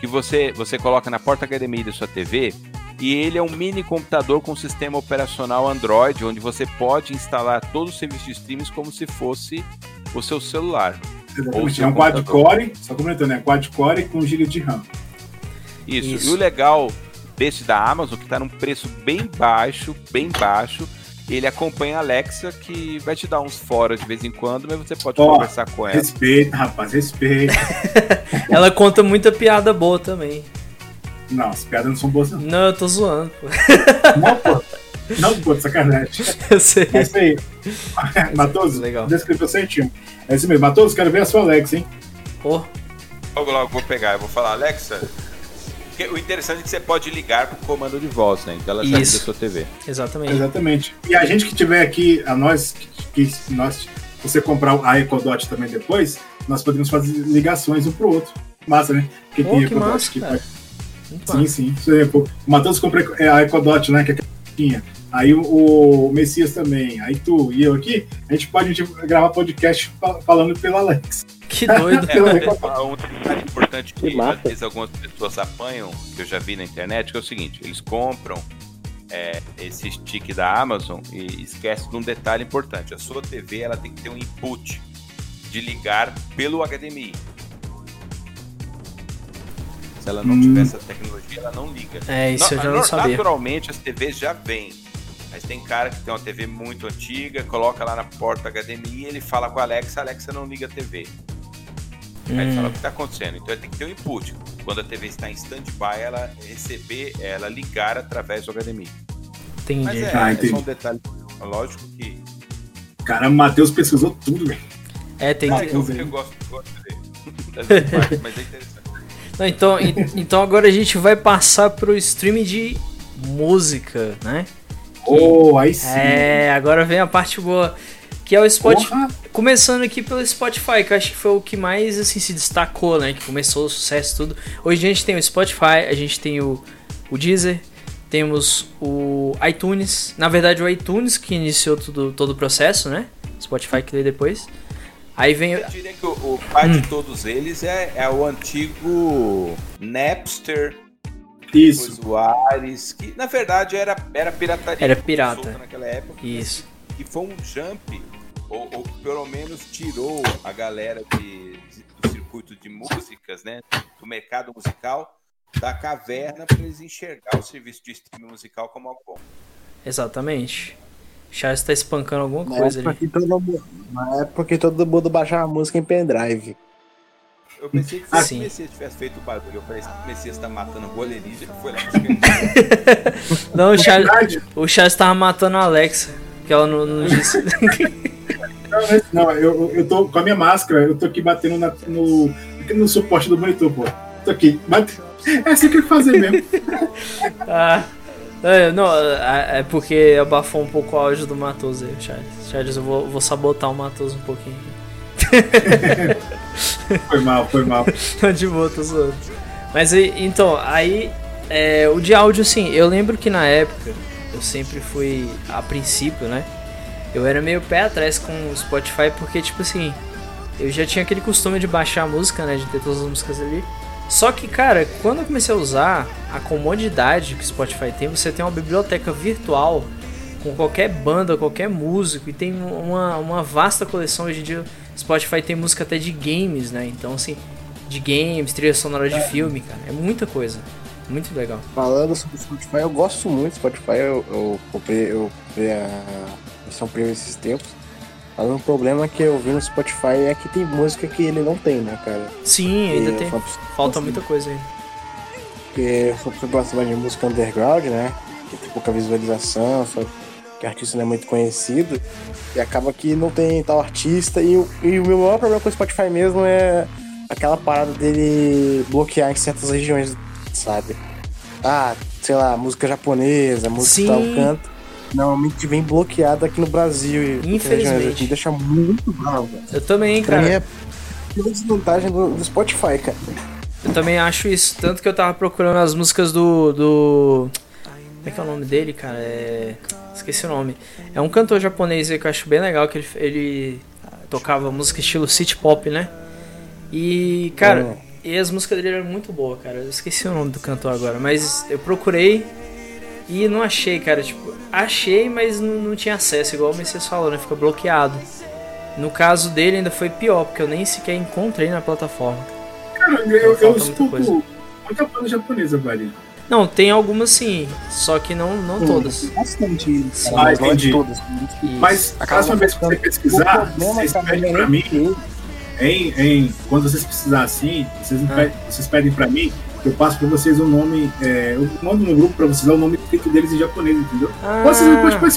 Que você, você coloca na porta HDMI da sua TV e ele é um mini computador com sistema operacional Android, onde você pode instalar todo o serviço de streams como se fosse o seu celular. Seu É um quad-core, só comentando, é quad-core com 1 GB de RAM. Isso. Isso. E o legal desse da Amazon, que tá num preço bem baixo, bem baixo, ele acompanha a Alexa, que vai te dar uns fora de vez em quando, mas você pode Ó, conversar com ela. Respeita, rapaz, respeita. Ela conta muita piada boa também. Não, as piadas não são boas, não. Não, eu tô zoando, pô. Não, pô. Não, pô, de sacanagem. Eu sei. É isso aí. Matoso, Legal. descreveu certinho. É isso mesmo. Matoso, quero ver a sua Alexa, hein? Pô, Logo, logo vou pegar, eu vou falar, Alexa. O interessante é que você pode ligar pro comando de voz, né? Então ela já liga a Isso. sua TV. exatamente. Exatamente. E a gente que tiver aqui, a nós, que, que nós, se você comprar a EcoDot também depois, nós podemos fazer ligações um pro outro. Massa, né? Porque Pô, tem que EcoDot massa, que cara. pode- Muito Sim, sim. Por exemplo, o Matheus comprou a EcoDot, né? Que é a tinha. Aí o, o Messias também. Aí tu e eu aqui, a gente pode tipo, gravar podcast fa- falando pelo Alex. Que doido. É, um detalhe- importante que, Que às vezes algumas pessoas apanham, que eu já vi na internet, que é o seguinte, eles compram é, esse stick da Amazon e esquecem de um detalhe importante. A sua TV ela tem que ter um input de ligar pelo HDMI. Se ela não Hum. tiver essa tecnologia, ela não liga. É, isso eu já não sabia. Naturalmente as TVs já vêm. Mas tem cara que tem uma TV muito antiga, coloca lá na porta HDMI e ele fala com a Alexa, a Alexa não liga a TV. Aí ele fala o Hum, que está acontecendo. Então ele tem que ter um input. Quando a TV está em stand-by, ela receber, ela ligar através do HDMI. Mas entendi. é, Ah, é entendi. só um detalhe. Lógico que. Caramba, o Matheus pesquisou tudo, velho. É, tem É, que. eu, eu gosto, gosto parte, mas é interessante. Não, então, en- então agora a gente vai passar pro stream de música, né? Oh, aí sim. É, agora vem a parte boa. Que é o Spotify. Porra. Começando aqui pelo Spotify, que eu acho que foi o que mais assim, se destacou, né? Que começou o sucesso e tudo. Hoje a gente tem o Spotify, a gente tem o, o Deezer, temos o iTunes. Na verdade, o iTunes que iniciou tudo, todo o processo, né? Spotify que veio depois. Aí vem. Eu diria que o, o pai de todos eles é, é o antigo Napster, Isso. o Ares, que na verdade era, era pirataria. Era pirata. solta Naquela época. Isso. que foi um jump, ou, ou pelo menos tirou a galera de, de- do circuito de músicas, né, do mercado musical, da caverna para eles enxergar o serviço de streaming musical como algo bom. Exatamente. Charles tá espancando alguma Na coisa ali. que todo mundo, na época que todo mundo baixava música em pendrive. Eu pensei que Ah, se sim. o Messias tivesse feito o barulho, eu falei, o Messias tá matando o alienígena que foi lá buscar. Não, o Charles, o Charles tava matando a Alexa. Que ela não, não disse. Não, Não, eu, eu tô com a minha máscara, eu tô aqui batendo na- no, no suporte do monitor, pô. Tô aqui, bate. É assim que eu fazer mesmo. ah, é, não, é é porque abafou um pouco o áudio do Matoso aí, Charles. Charles, eu vou, vou sabotar o Matoso um pouquinho. Foi mal, foi mal. Tô de boa, tô zoando. Mas então, aí, é, o de áudio, assim, eu lembro que na época, eu sempre fui, a princípio, né? Eu era meio pé atrás com o Spotify, porque, tipo assim, eu já tinha aquele costume de baixar a música, né? De ter todas as músicas ali. Só que, cara, quando eu comecei a usar a comodidade que o Spotify tem, você tem uma biblioteca virtual com qualquer banda, qualquer músico, e tem uma, uma vasta coleção. Hoje em dia, Spotify tem música até de games, né? Então, assim, de games, trilha sonora de filme, cara. É muita coisa. Muito legal. Falando sobre Spotify, eu gosto muito do Spotify. Eu, eu comprei, eu comprei a versão premium esses tempos. Mas um problema que eu vi no Spotify é que tem música que ele não tem, né, cara? Sim, ainda E tem. Falta muita coisa ainda. Porque você gosta mais de música underground, né? Que tem pouca visualização, só que o artista não é muito conhecido. E acaba que não tem tal artista. E, o- e o meu maior problema com o Spotify mesmo é aquela parada dele bloquear em certas regiões, sabe? Ah, sei lá, música japonesa, música Sim. tal canto. Normalmente vem bloqueado aqui no Brasil. e- Infelizmente. Me deixa muito bravo. Eu também, Pra mim cara. é uma desvantagem do, do Spotify, cara. Eu também acho isso. Tanto que eu tava procurando as músicas do. do. Como é que é o nome dele, cara? É. Esqueci o nome. É um cantor japonês que eu acho bem legal, que ele, ele tocava música estilo city pop, né? E, cara, Hum. e as músicas dele eram muito boas, cara. Eu esqueci o nome do cantor agora, mas eu procurei e não achei, cara. Tipo, achei, mas não, não tinha acesso, igual o Messias falou, né? Fica bloqueado. No caso dele ainda foi pior, porque eu nem sequer encontrei na plataforma. Cara, eu, eu, Falta muita escuto coisa. muita banda japonesa, velho. Não, tem algumas sim, só que não, não todas. Bastante. Sim. cara, mas Ah, não é entendi. todas. Isso. Mas a próxima vez que você pesquisar, vocês pedem não pra mim, em, em, quando vocês precisar assim, vocês, Ah. pedem, vocês pedem pra mim, eu passo pra vocês o nome, é, eu mando no grupo pra vocês dar o nome escrito deles em japonês, entendeu? Ah, Vocês não podem.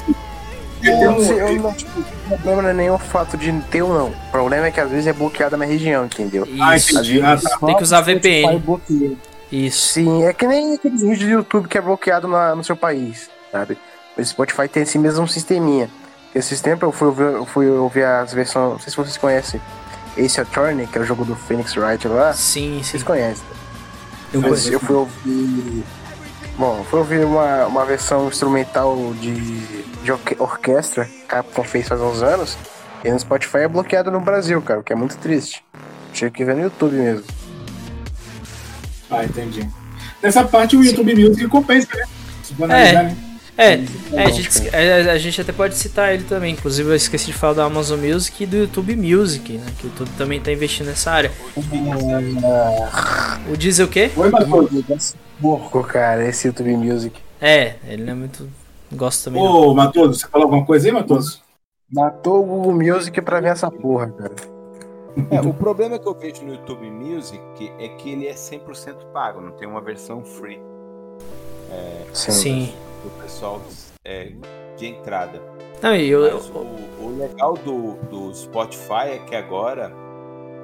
Tem Eu, um- sei, eu não, tipo, o problema não é nem o fato de ter ou não. O problema é que às vezes é bloqueado na minha região, entendeu? Ah, isso, entendi. Ah, tá. Tem que usar VPN. isso. Sim, é que nem aqueles vídeos do YouTube que é bloqueado na- no seu país, sabe? O Spotify tem esse mesmo sisteminha. Esses tempos eu fui ouvir, eu fui ouvir as versões, não sei se vocês conhecem, Ace Attorney, que é o jogo do Phoenix Wright lá. Sim, sim. Vocês conhecem. Eu Mas conheço. eu fui ouvir. Bom, fui ouvir uma, uma versão instrumental de, de orque- orquestra que a Capcom fez faz uns anos. E no Spotify é bloqueado no Brasil, cara, o que é muito triste. Tinha que ver no YouTube mesmo. Ah, entendi. Nessa parte o YouTube Music compensa, né? Se for analisar, né? É, Sim, é, a, bom, gente, é, a gente até pode citar ele também. Inclusive, eu esqueci de falar da Amazon Music e do YouTube Music, né? Que o YouTube também tá investindo nessa área. O diz o quê? Oi. Porco, cara, esse YouTube Music. É, ele não é muito. Gosto também. Ô, Matoso, você falou alguma coisa aí, Matoso? Matou o Google Music pra ver essa porra, cara. É, o problema que eu vejo no YouTube Music é que ele é 100% pago, não tem uma versão free Sim. Sim. Do pessoal é, de entrada. Não, e eu. Mas o, o legal do, do Spotify é que agora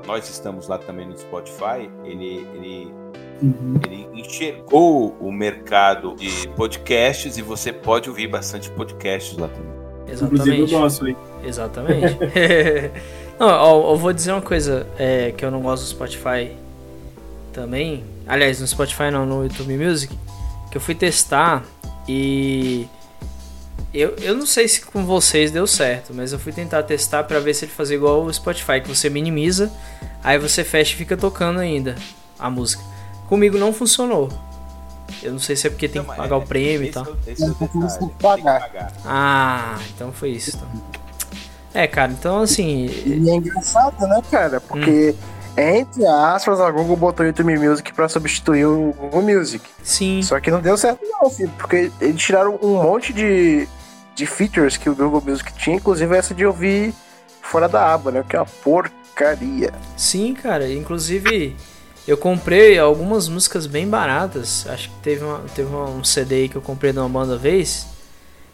nós estamos lá também no Spotify. Ele, ele, Uhum. ele enxergou o mercado de podcasts e você pode ouvir bastante podcasts lá também. Inclusive o Exatamente. nosso aí. Exatamente. não, ó, eu vou dizer uma coisa é, que eu não gosto do Spotify também. Aliás, no Spotify não, no YouTube Music. Que eu fui testar e. Eu, eu não sei se com vocês deu certo, mas eu fui tentar testar pra ver se ele fazia igual o Spotify, que você minimiza, aí você fecha e fica tocando ainda a música. Comigo não funcionou. Eu não sei se é porque tem que pagar é- o prêmio e tal. Ah, então foi isso. Então. É, cara, então assim. E é engraçado, né, cara? Porque, entre aspas, a Google botou o YouTube Music pra substituir o Google Music. Sim. Só que não deu certo, não, filho. Porque eles tiraram um monte de, de features que o Google Music tinha, inclusive essa de ouvir fora da aba, né? Que é uma porcaria. Sim, cara. Inclusive, eu comprei algumas músicas bem baratas. Acho que teve, uma, teve um CD aí que eu comprei de uma banda vez.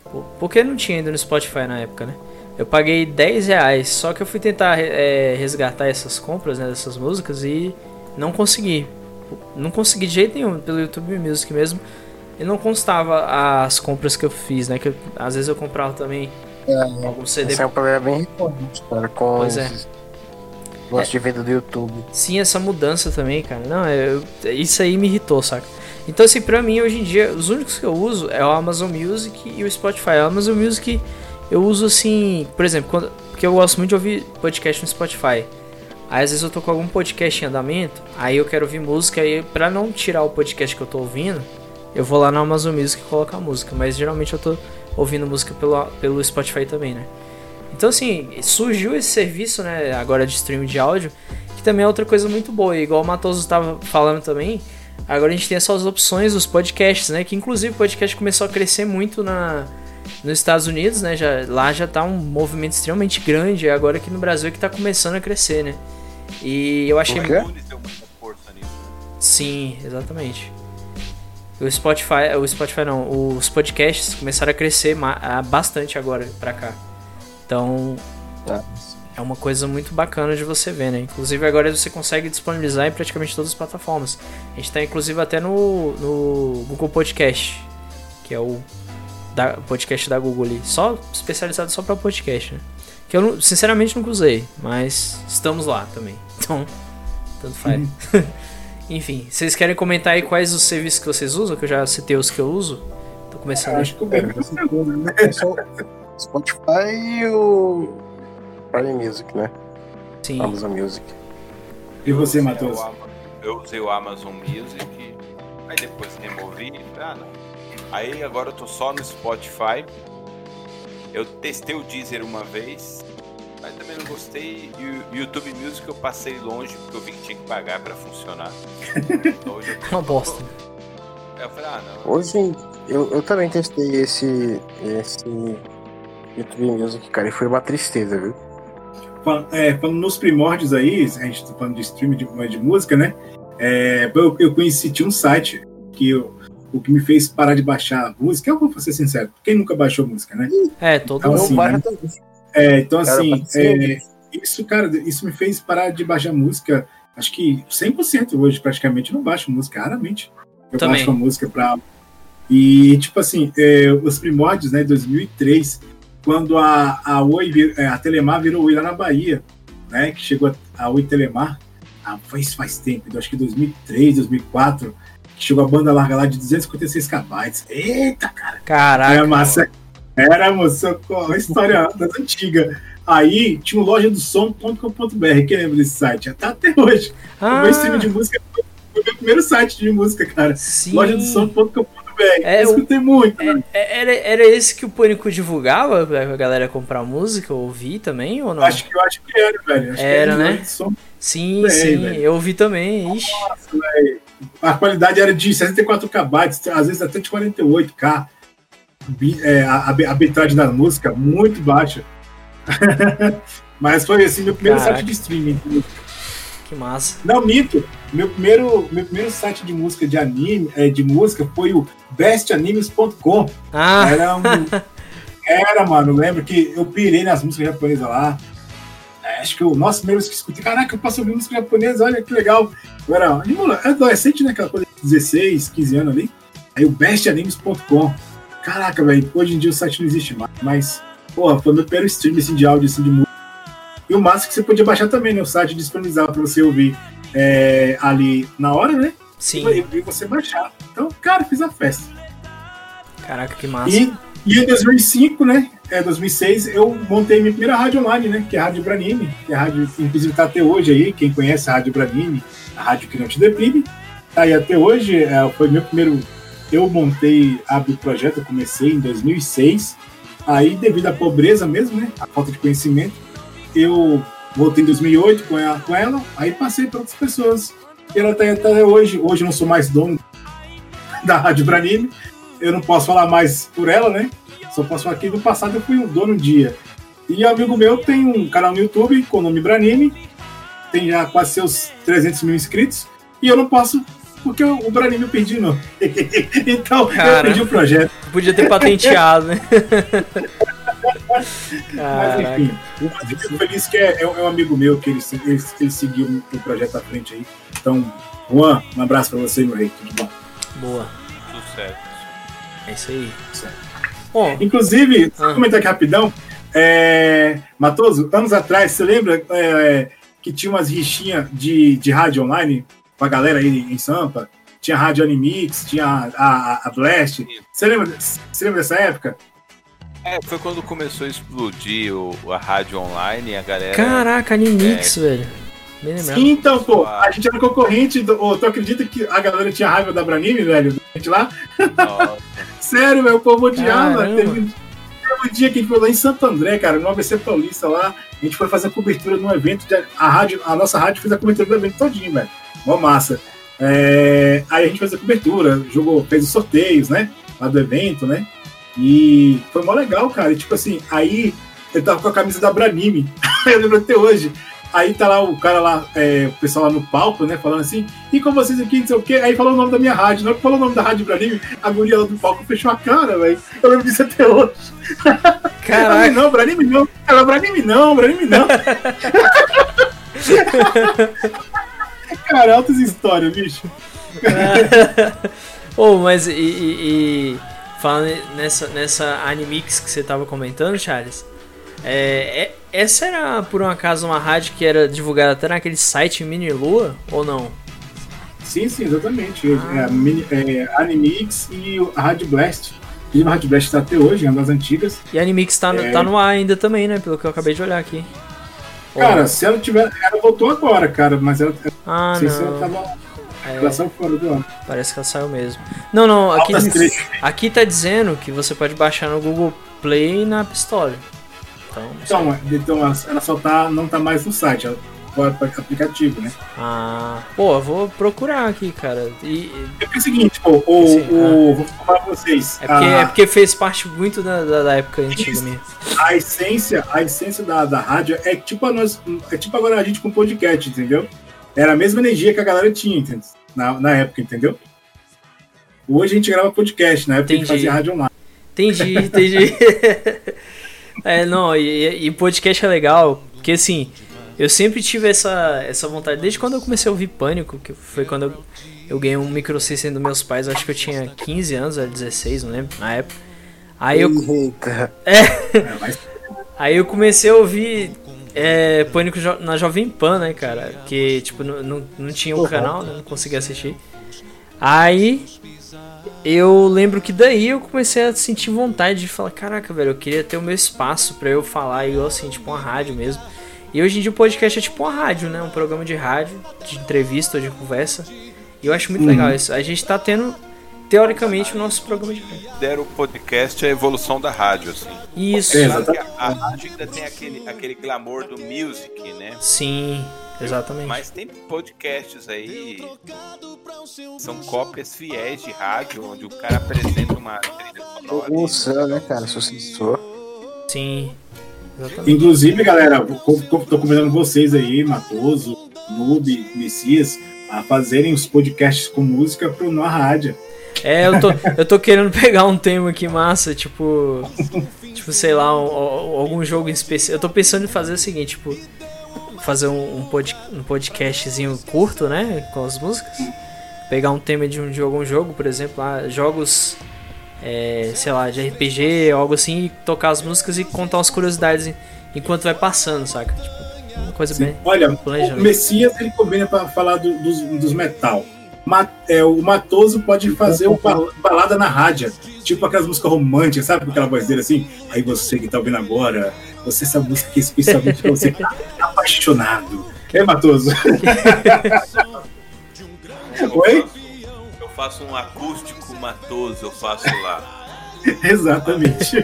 Por- Porque não tinha ainda no Spotify na época, né? Eu paguei 10 reais. Só que eu fui tentar é, resgatar essas compras, né? Dessas músicas e não consegui. Não consegui de jeito nenhum, pelo YouTube Music mesmo. E não constava as compras que eu fiz, né? Que eu- às vezes eu comprava também algum CD Esse é um problema bem recorrente, cara, com Pois é. os negócios de venda do YouTube. Sim, essa mudança também, cara. Não, é, eu- isso aí me irritou, saca? Então, assim, pra mim, hoje em dia, os únicos que eu uso é o Amazon Music e o Spotify. O Amazon Music eu uso assim, por exemplo, quando, porque eu gosto muito de ouvir podcast no Spotify. Aí, às vezes, eu tô com algum podcast em andamento, aí eu quero ouvir música, aí pra não tirar o podcast que eu tô ouvindo, eu vou lá no Amazon Music e coloco a música. Mas geralmente eu tô ouvindo música pelo, pelo Spotify também, né? Então, assim, surgiu esse serviço, né, agora de streaming de áudio, que também é outra coisa muito boa. Igual o Matoso estava falando também, agora a gente tem essas opções dos podcasts, né? Que inclusive o podcast começou a crescer muito na, nos Estados Unidos, né? Já, lá já tá um movimento extremamente grande, é agora aqui no Brasil é que tá começando a crescer, né? E eu achei Por quê? O iTunes deu muita força nisso. né? Sim, exatamente. O Spotify, o Spotify não, os podcasts começaram a crescer bastante agora pra cá. Então, Tá. é uma coisa muito bacana de você ver, né? Inclusive agora você consegue disponibilizar em praticamente todas as plataformas. A gente tá inclusive até no, no Google Podcast, que é o da podcast da Google ali, só especializado só para podcast, né? Que eu sinceramente nunca usei, mas estamos lá também. Então, tanto faz. Enfim, vocês querem comentar aí quais os serviços que vocês usam? Que eu já citei os que eu uso. Tô começando. Acho que o é segundo, né? É só Spotify e o Prime Music, né? Sim. Amazon Music. E você, Eu Matheus? Eu usei o Amazon Music, aí depois removi. Ah, não. Aí agora eu tô só no Spotify. Eu testei o Deezer uma vez, mas também não gostei. E o YouTube Music eu passei longe porque eu vi que tinha que pagar pra funcionar. Então hoje eu Uma bosta. Eu falei, ah, não. Hoje eu, eu também testei esse, esse YouTube Music, cara, e foi uma tristeza, viu? Fal- é, falando nos primórdios aí, a gente tá falando de streaming de, de música, né? É, eu, eu conheci, tinha um site que eu- o que me fez parar de baixar música, eu vou ser sincero, quem nunca baixou música, né? É, todo Então, mundo. assim, baixa né? também. É, então, Cara, assim, é, isso, cara, isso me fez parar de baixar música, acho que 100% hoje, praticamente, eu não baixo música, raramente. Eu Também. baixo uma música pra. E, tipo assim, é, os primórdios, né, 2003, quando a, a Oi, vir- é, a Telemar virou Oi lá na Bahia, né, que chegou a, a Oi Telemar, ah, faz, faz tempo, eu acho que 2003, 2004, que chegou a banda larga lá de 256 KB. Eita, Era Caraca. massa. Era, moça, a história das antigas. Aí tinha o loja do som.com.br. Quem lembra desse site? Tá até hoje. O Ah, meu stream de música foi o meu primeiro site de música, cara. sim. Loja do som.com.br. É, eu escutei muito. né? É- Era, era esse que o Pânico divulgava pra galera comprar música, ouvir também ou não? Acho que eu acho que era, velho. Acho Era, que né? Do Som. Sim, É, sim, velho. eu ouvi também. Ixi. A qualidade era de 64 KB, às vezes até de 48K. Bi- é, a, a, bitrate da música muito baixa. Mas foi assim, meu primeiro Caraca. site de streaming. Que massa. Não, mito. Meu primeiro, meu primeiro site de música de anime, é, de música foi o bestanimes.com. Ah, Era um. Era, mano. Lembro que eu pirei nas músicas japonesas lá. É, Acho que o nosso primeiro que escutei, caraca, eu posso ouvir música japonesa, olha que legal. Eu era era adolescente, né? Aquela coisa de 16, 15 anos ali. Aí o bestanimes.com. Caraca, velho, hoje em dia o site não existe mais. Mas, porra, foi meu primeiro stream assim, de áudio assim, de música. E o máximo que você podia baixar também, né? O site disponibilizava pra você ouvir é, ali na hora, né? sim. E você baixar. Então, cara, fiz a festa. Caraca, que massa. E, e em 2005, né? É, 2006, eu montei minha primeira rádio online, né? Que é a Rádio Branime, que é a rádio que inclusive tá até hoje aí. Quem conhece a Rádio Branime, a rádio que não te deprime, tá aí até hoje. É, foi meu primeiro. Eu montei, abri o projeto, eu comecei em 2006. Aí, devido à pobreza mesmo, né? A falta de conhecimento, eu voltei em 2008 com ela, com ela aí passei para outras pessoas. E ela tá até hoje. Hoje eu não sou mais dono da Rádio Branime. Eu não posso falar mais por ela, né? Só posso falar que no passado eu fui um dono um dia. E um amigo meu tem um canal no YouTube com o nome Branime, tem já quase seus 300 mil inscritos, e eu não posso, porque o o Branime eu perdi, não. então Cara. eu perdi o projeto. Podia ter patenteado, né? Mas enfim, eu fico feliz que é, é um é um amigo meu que ele, ele, ele seguiu o projeto à frente aí. Então, Juan, um abraço pra você, meu rei. Tudo bom? Boa. Sucesso. É isso aí. Certo. Bom, Inclusive, só Ah. comentar aqui rapidão. É, Matoso, anos atrás, você lembra é, que tinha umas rixinhas de, de rádio online com a galera aí em Sampa? Tinha a Rádio Animix, tinha a, a, a Blast. Você lembra, você lembra dessa época? É, foi quando começou a explodir o, a rádio online e a galera. caraca, Animix, velho. Bem lembrado. Sim, então, pô, a gente era concorrente. Do, ô, tu acredita que a galera tinha raiva da Branime, velho? A gente lá? Nossa, Sério, velho, o povo odiava. Teve, um- teve um dia que a gente foi lá em Santo André, cara, no ABC Paulista lá. A gente foi fazer a cobertura num evento. De, a, rádio, a nossa rádio fez a cobertura do evento todinho, velho. Mó massa. É, aí a gente fez a cobertura, jogou, fez os sorteios, né? Lá do evento, né? E foi mó legal, cara. E, tipo assim, aí eu tava com a camisa da Branime. eu lembro até hoje. Aí tá lá o cara lá, é, o pessoal lá no palco, né, falando assim, e com vocês aqui, não sei o quê. Aí falou o nome da minha rádio. Na hora que falou o nome da rádio Branime, a guria lá do palco fechou a cara, velho. Eu lembro disso até hoje. Ela, Caraca. não, Branime não. Ela, Branime não, Branime não. cara, altas histórias, bicho. oh, mas e, e- e falando nessa, nessa Animix que você tava comentando, Charles. É, é- essa era por um acaso uma rádio que era divulgada até naquele site Mini Lua ou não? Sim, sim, exatamente. Ah. É, mini- é, Animix e a Rádio Blast. A Rádio Blast está até hoje, é uma das antigas. E a Animix tá, no- É. tá no ar ainda também, né? Pelo que eu acabei de olhar aqui. Cara, não? se ela tiver. Ela voltou agora, cara, mas ela, ah, não sei se ela tava. É. Ela saiu fora do ar. Parece que ela saiu mesmo. Não, não, aqui, aqui tá dizendo que você pode baixar no Google Play e na App Store. Então, sei. Então, então ela- só tá. não tá mais no site, ela foi para aplicativo, né? Ah, pô, eu vou procurar aqui, cara. E, É porque é o seguinte, pô, o, o, vou falar pra vocês. é, porque, a, é porque fez parte muito da, da, da época antiga minha. a essência, a essência da, da rádio é tipo a nós, é tipo agora a gente com podcast, entendeu? Era a mesma energia que a galera tinha, entendeu? Na, na época, entendeu? Hoje a gente grava podcast, na época a gente Entendi. fazia rádio online. Entendi, entendi. É, não, e, e podcast é legal, porque assim, eu sempre tive essa, essa vontade, desde quando eu comecei a ouvir Pânico, que foi quando eu, eu ganhei um micro system dos meus pais, acho que eu tinha 15 anos, era 16, não lembro, na época. Aí eu, Eita. É, Aí eu comecei a ouvir é, Pânico na Jovem Pan, né, cara? Que, tipo, não, não, não tinha o Uhum. canal, né? Não conseguia assistir. Aí eu lembro que daí eu comecei a sentir vontade de falar, caraca, velho, eu queria ter o meu espaço pra eu falar igual assim, tipo uma rádio mesmo. E hoje em dia o podcast é tipo uma rádio, né? Um programa de rádio, de entrevista ou de conversa. E eu acho muito legal isso. A gente tá tendo, teoricamente, o nosso programa de rádio. Deram o podcast a evolução da rádio, assim. Isso. É, a, a rádio ainda tem aquele, aquele glamour do music, né? Sim, exatamente. Mas tem podcasts aí são cópias fiéis de rádio, onde o cara apresenta uma trilha sonora. O céu, né, cara? Sucessor. Sim. Exatamente. Inclusive, galera, tô convidando vocês aí, Matoso, Noob, Messias, a fazerem os podcasts com música pro Na Rádio. É, eu tô, eu tô querendo pegar um tema aqui massa, tipo. Tipo, sei lá, um- um- algum jogo em específico. Eu tô pensando em fazer o seguinte, tipo. Fazer um, um, pod, um podcastzinho curto, né? Com as músicas. Pegar um tema de, um, de algum jogo, por exemplo, lá, jogos. é, sei lá, de RPG, algo assim, e tocar as músicas e contar umas curiosidades en- enquanto vai passando, saca? Tipo, uma coisa bem. Olha, o Messias ele combina pra falar do- dos, dos metal. Ma- é, o Matoso pode fazer bal- balada na rádio, tipo aquelas músicas românticas, sabe? Com aquela voz dele assim. Aí você que tá ouvindo agora, você essa música aqui é especialmente pra você que tá apaixonado. É, Matoso? Oi? Eu faço um acústico matoso, eu faço lá. Exatamente.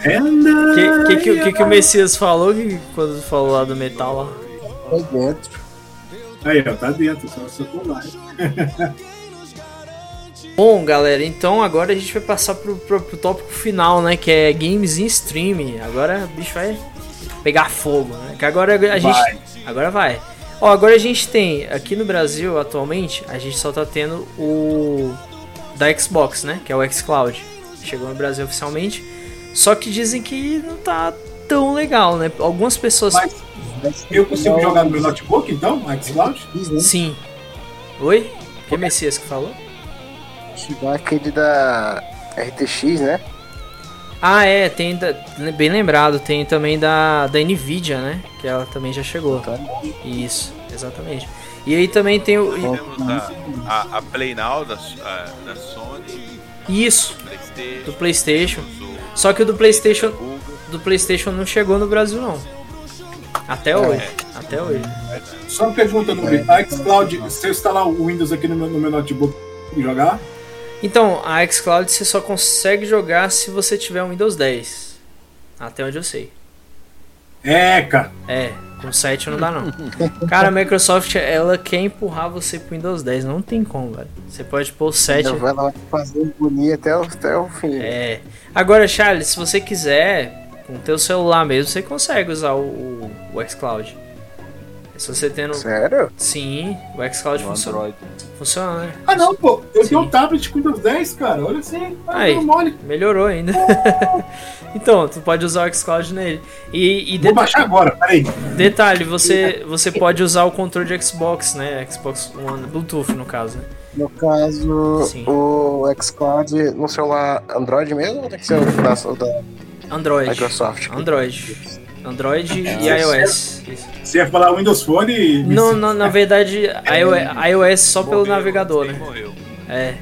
O que, que, que, que, que o Messias falou que, quando falou lá do metal lá? Aí dentro. Aí, ó, tá dentro, só só tô lá. Bom, galera, então agora a gente vai passar pro, pro, pro tópico final, né? Que é games em streaming. Agora o bicho vai pegar fogo, né? Que agora a gente. Vai. Agora vai. Ó, agora a gente tem, aqui no Brasil, atualmente, a gente só tá tendo o da Xbox, né? Que é o xCloud. Chegou no Brasil oficialmente. Só que dizem que não tá tão legal, né? Algumas pessoas. Mas eu consigo jogar no meu notebook, então, Xcloud? Sim. Oi? Que Messias que falou? Igual aquele da RTX, né? Ah, é, tem da- bem lembrado, tem também da, da Nvidia, né? Que ela também já chegou. Tá. Isso, exatamente. E aí também tem o. e- a, a, Play Now da, a- da Sony, Isso, PlayStation, do PlayStation. Só que o do PlayStation, do PlayStation não chegou no Brasil, não. Até hoje. Até hoje. Só uma pergunta, no a Xcloud, se eu instalar o Windows aqui no meu, no meu notebook e jogar, Então, a xCloud você só consegue jogar se você tiver um Windows 10. Até onde eu sei. é, cara. É, com 7 não dá não. Cara, a Microsoft, ela quer empurrar você pro Windows 10. Não tem como, velho. Você pode pôr o 7. Ela vai lá fazer bonito até o, até o fim. É. Agora, Charles, se você quiser, com o teu celular mesmo, você consegue usar o, o, o xCloud. Se você tendo. Sério? Sim, o xCloud No funciona. Android. Funciona, né? Ah não, pô, eu Sim. tenho um tablet com Windows 10, cara. Olha assim, Aí. aí. mole. Melhorou ainda. então, tu pode usar o xCloud nele. E, e Vou de- baixar agora, peraí. detalhe, você, você pode usar o controle de Xbox, né? Xbox One, Bluetooth no caso, né? No caso, Sim. o xCloud no celular Android mesmo ou tem que ser o da, o da Android. Microsoft? Android. Android e É. iOS. Você ia falar Windows Phone e. Não, não, na verdade, iOS, iOS só pelo Morreu, navegador, sim, né? Morreu. É.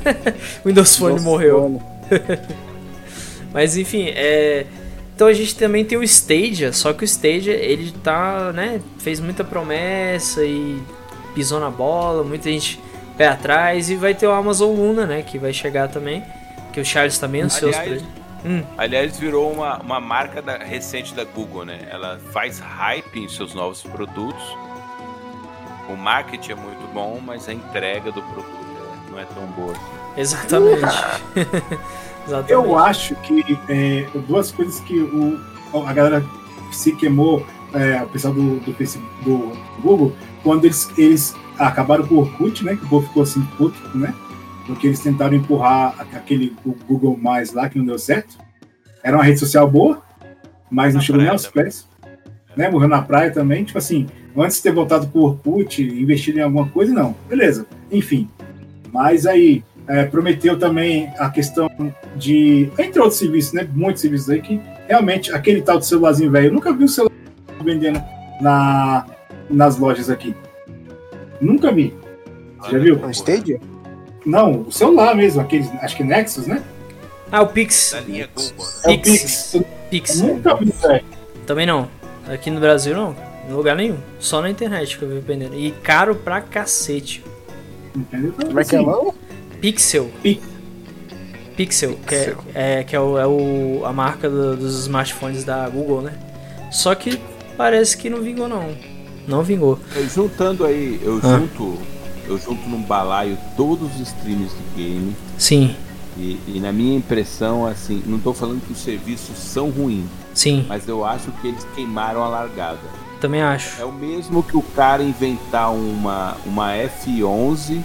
Windows Phone morreu. Mas enfim, é. Então a gente também tem o Stadia, só que o Stadia ele tá, né, fez muita promessa e pisou na bola, muita gente pé atrás e vai ter o Amazon Luna, né, que vai chegar também, que o Charles tá bem ansioso pra Aliás, ele. Hum, aliás, virou uma, uma marca da- recente da Google, né? Ela faz hype em seus novos produtos. O marketing é muito bom, mas a entrega do produto é- não é tão boa. assim. exatamente. exatamente. Eu acho que é, duas coisas que o, a galera se queimou, é, o pessoal do, do, Facebook, do Google, quando eles, eles acabaram com o Orkut, né? Que o povo ficou assim puto, né? Porque eles tentaram empurrar aquele Google Mais lá, que não deu certo. Era uma rede social boa, mas não Na chegou nem aos pés. Né? Morreu na praia também. Tipo assim, antes de ter voltado pro Orkut, investido em alguma coisa, não. Beleza. Enfim. Mas aí, é, prometeu também a questão de, entre outros serviços, né? Muitos serviços aí que realmente aquele tal de celularzinho velho, eu nunca vi um celular vendendo na, nas lojas aqui. Nunca vi. Você já viu? No Stadia? Não, o celular mesmo, aqueles, acho que Nexus, né? Ah, o Pix. Da linha Google, né? É o Pix. Pix. Nunca vi, velho. Também não. Aqui no Brasil não. Em lugar nenhum. Só na internet que eu vi vendendo. E caro pra cacete. Entendeu? Como é que é o? Pixel. Pix. Pixel, que, é, Pixel. é, que é, o, é o- a marca do- dos smartphones da Google, né? Só que parece que não vingou não. Não vingou. Juntando aí, eu Ah. junto, eu junto num balaio todos os streams de game. Sim, E, e na minha impressão, assim, não tô falando que os serviços são ruins, sim, mas eu acho que eles queimaram a largada. também acho. É o mesmo que o cara inventar uma, uma F11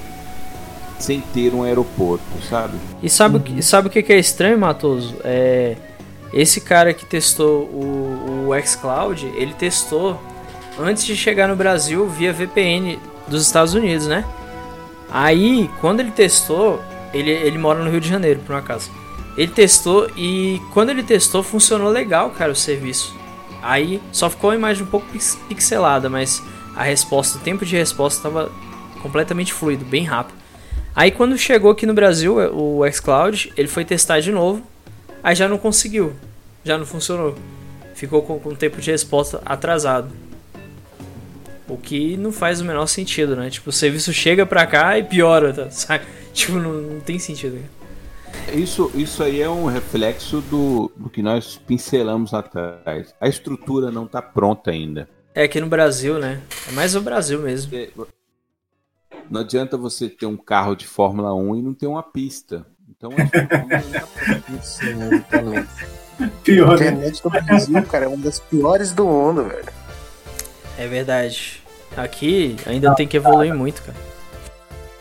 sem ter um aeroporto, sabe? E sabe, o que- sabe o que que é estranho, Matoso? É, esse cara que testou o, o xCloud, ele testou antes de chegar no Brasil via VPN dos Estados Unidos, né? Aí, quando ele testou, ele, ele mora no Rio de Janeiro, por um acaso. Ele testou e quando ele testou funcionou legal, cara, o serviço. Aí só ficou a imagem um pouco pix- pixelada, mas a resposta, o tempo de resposta estava completamente fluido, bem rápido. Aí quando chegou aqui no Brasil o xCloud, ele foi testar de novo, aí já não conseguiu, já não funcionou. Ficou com, com o tempo de resposta atrasado. O que não faz o menor sentido, né? Tipo, o serviço chega pra cá e piora, tá? sabe? Tipo, não, não tem sentido. Isso, isso aí é um reflexo do, do que nós pincelamos lá atrás. A estrutura não está pronta ainda. É aqui no Brasil, né? É mais o Brasil mesmo. É, Não adianta você ter um carro de Fórmula 1 e não ter uma pista. Então a estrutura não tá pronta. Pior, A né? internet do Brasil, cara, é uma das piores do mundo, velho. É verdade. Aqui ainda tem que evoluir muito, cara.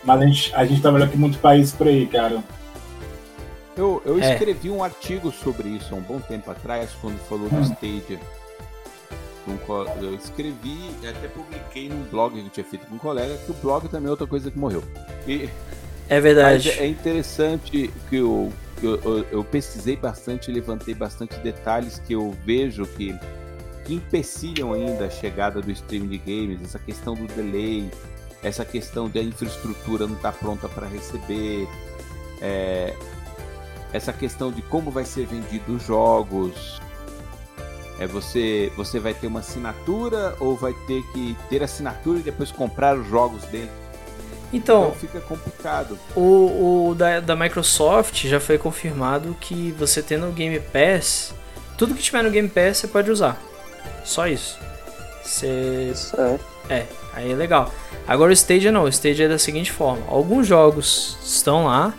Mas a gente, a gente trabalhou aqui em muitos países por aí, cara. Eu, eu É. escrevi um artigo sobre isso há um bom tempo atrás, quando falou do Hum. Stadia. Eu escrevi e até publiquei num blog que eu tinha feito com um colega, que o blog também é outra coisa que morreu. E, É mas verdade. é interessante que eu, que eu, eu- eu pesquisei bastante, levantei bastante detalhes que eu vejo que, que empecilham ainda a chegada do streaming de games, essa questão do delay, essa questão da infraestrutura não estar pronta para receber, é, essa questão de como vai ser vendido os jogos. É você, você vai ter uma assinatura ou vai ter que ter assinatura e depois comprar os jogos dele. Então, Então fica complicado. O, o da, da Microsoft já foi confirmado que você tendo o Game Pass, tudo que tiver no Game Pass você pode usar. Só isso. Você. É. É, aí é legal. Agora o Stadia não, o Stadia é da seguinte forma: alguns jogos estão lá,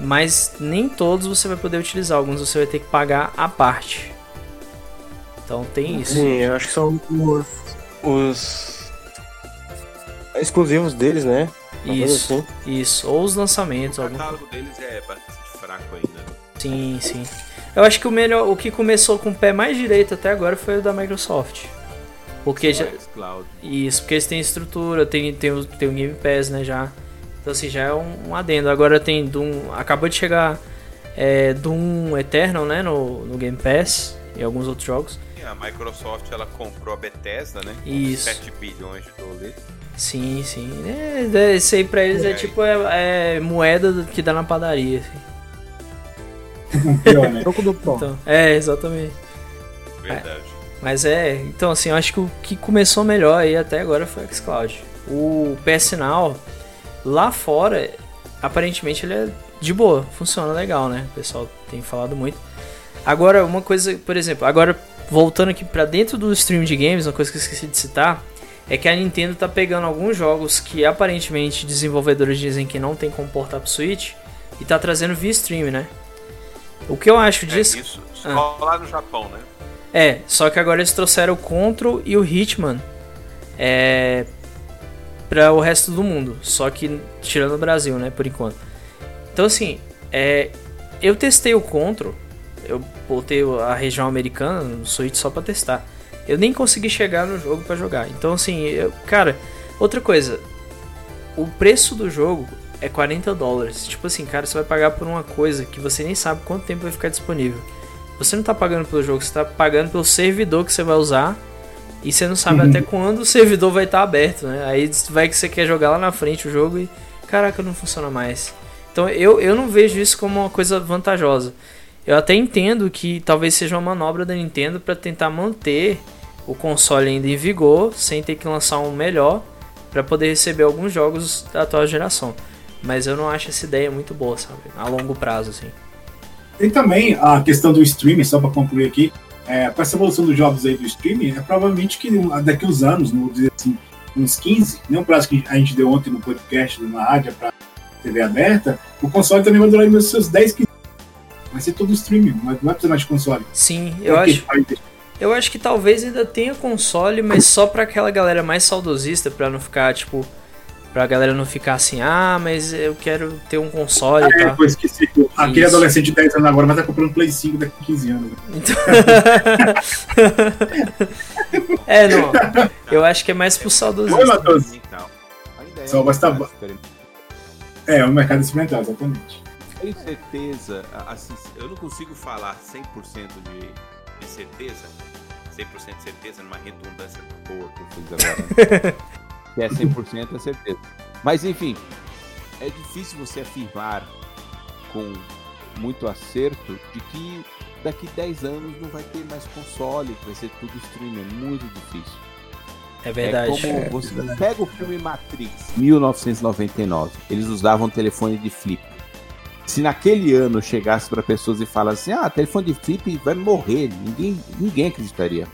mas nem todos você vai poder utilizar, alguns você vai ter que pagar à parte. Então tem isso. Sim, eu acho que são os, os exclusivos deles, né? Uma Isso, assim. isso. Ou os lançamentos, O algum... catálogo deles é bastante fraco ainda. né? Sim, sim. Eu acho que o melhor, o que começou com o pé mais direito até agora foi o da Microsoft. Porque já. Isso, porque eles têm estrutura, tem, tem, o, tem o Game Pass, né, já. Então, assim, já é um, um adendo. Agora tem Doom... Acabou de chegar é, Doom Eternal, né, no, no Game Pass e alguns outros jogos. A Microsoft ela comprou a Bethesda, né? Com Isso. 7 bilhões de dólares. Sim, sim. É, é, isso aí pra eles é, É. tipo é, é moeda que dá na padaria. assim. Pior, né? Troco do pão. Então, é, exatamente. Verdade. Mas é, então assim, eu acho que o que começou melhor aí até agora foi o xCloud. O PS Now, lá fora, aparentemente ele é de boa, funciona legal, né? O pessoal tem falado muito. Agora, uma coisa, por exemplo, agora voltando aqui pra dentro do stream de games, uma coisa que eu esqueci de citar, é que a Nintendo tá pegando alguns jogos que aparentemente desenvolvedores dizem que não tem como portar pro Switch e tá trazendo via stream, né? O que eu acho É disso isso. Só lá no Japão, né? é, só que agora eles trouxeram o Control e o Hitman é, para o resto do mundo. Só que tirando o Brasil, né, por enquanto. Então assim, é, eu testei o Control, eu botei a região americana no Switch só pra testar. Eu nem consegui chegar no jogo pra jogar. Então assim, eu, cara, outra coisa, o preço do jogo é 40 dólares. Tipo assim, cara, você vai pagar por uma coisa que você nem sabe quanto tempo vai ficar disponível. Você não tá pagando pelo jogo, você tá pagando pelo servidor que você vai usar. E você não sabe até quando o servidor vai estar aberto, né? Aí vai que você quer jogar lá na frente o jogo e. Caraca, não funciona mais. Então eu, eu não vejo isso como uma coisa vantajosa. Eu até entendo que talvez seja uma manobra da Nintendo para tentar manter o console ainda em vigor, sem ter que lançar um melhor, para poder receber alguns jogos da atual geração. Mas eu não acho essa ideia muito boa, sabe? A longo prazo, assim. Tem também a questão do streaming, só para concluir aqui. É, com essa evolução dos jogos aí do streaming, é provavelmente que daqui uns anos, vamos dizer assim, uns 15, nem o prazo que a gente deu ontem no podcast na rádio para TV aberta, o console também vai durar nos seus 10, 15 Vai ser todo streaming, não vai não precisar mais de console. Sim, eu Porque acho. Eu acho que talvez ainda tenha console, mas só pra aquela galera mais saudosista, pra não ficar, tipo. Pra galera não ficar assim, ah, mas eu quero ter um console e É, pois que se, aquele Isso. adolescente de 10 anos agora vai estar comprando Play 5 daqui a 15 anos. né? Então... é, não. Eu acho que é mais pro Oi, saudosista. Matheus. É Só um vai experimental. É, o mercado experimental, exatamente. Tenho certeza, assim, eu não consigo falar 100% de, de certeza, 100% de certeza numa redundância boa que eu fiz agora. que é 100% é certeza. Mas enfim, é difícil você afirmar com muito acerto de que daqui 10 anos não vai ter mais console, que vai ser tudo streaming, é muito difícil. É verdade. É como você pega o filme Matrix, 1999. Eles usavam telefone de flip. Se naquele ano chegasse para pessoas e falasse assim, ah, telefone de flip vai morrer, ninguém, ninguém acreditaria.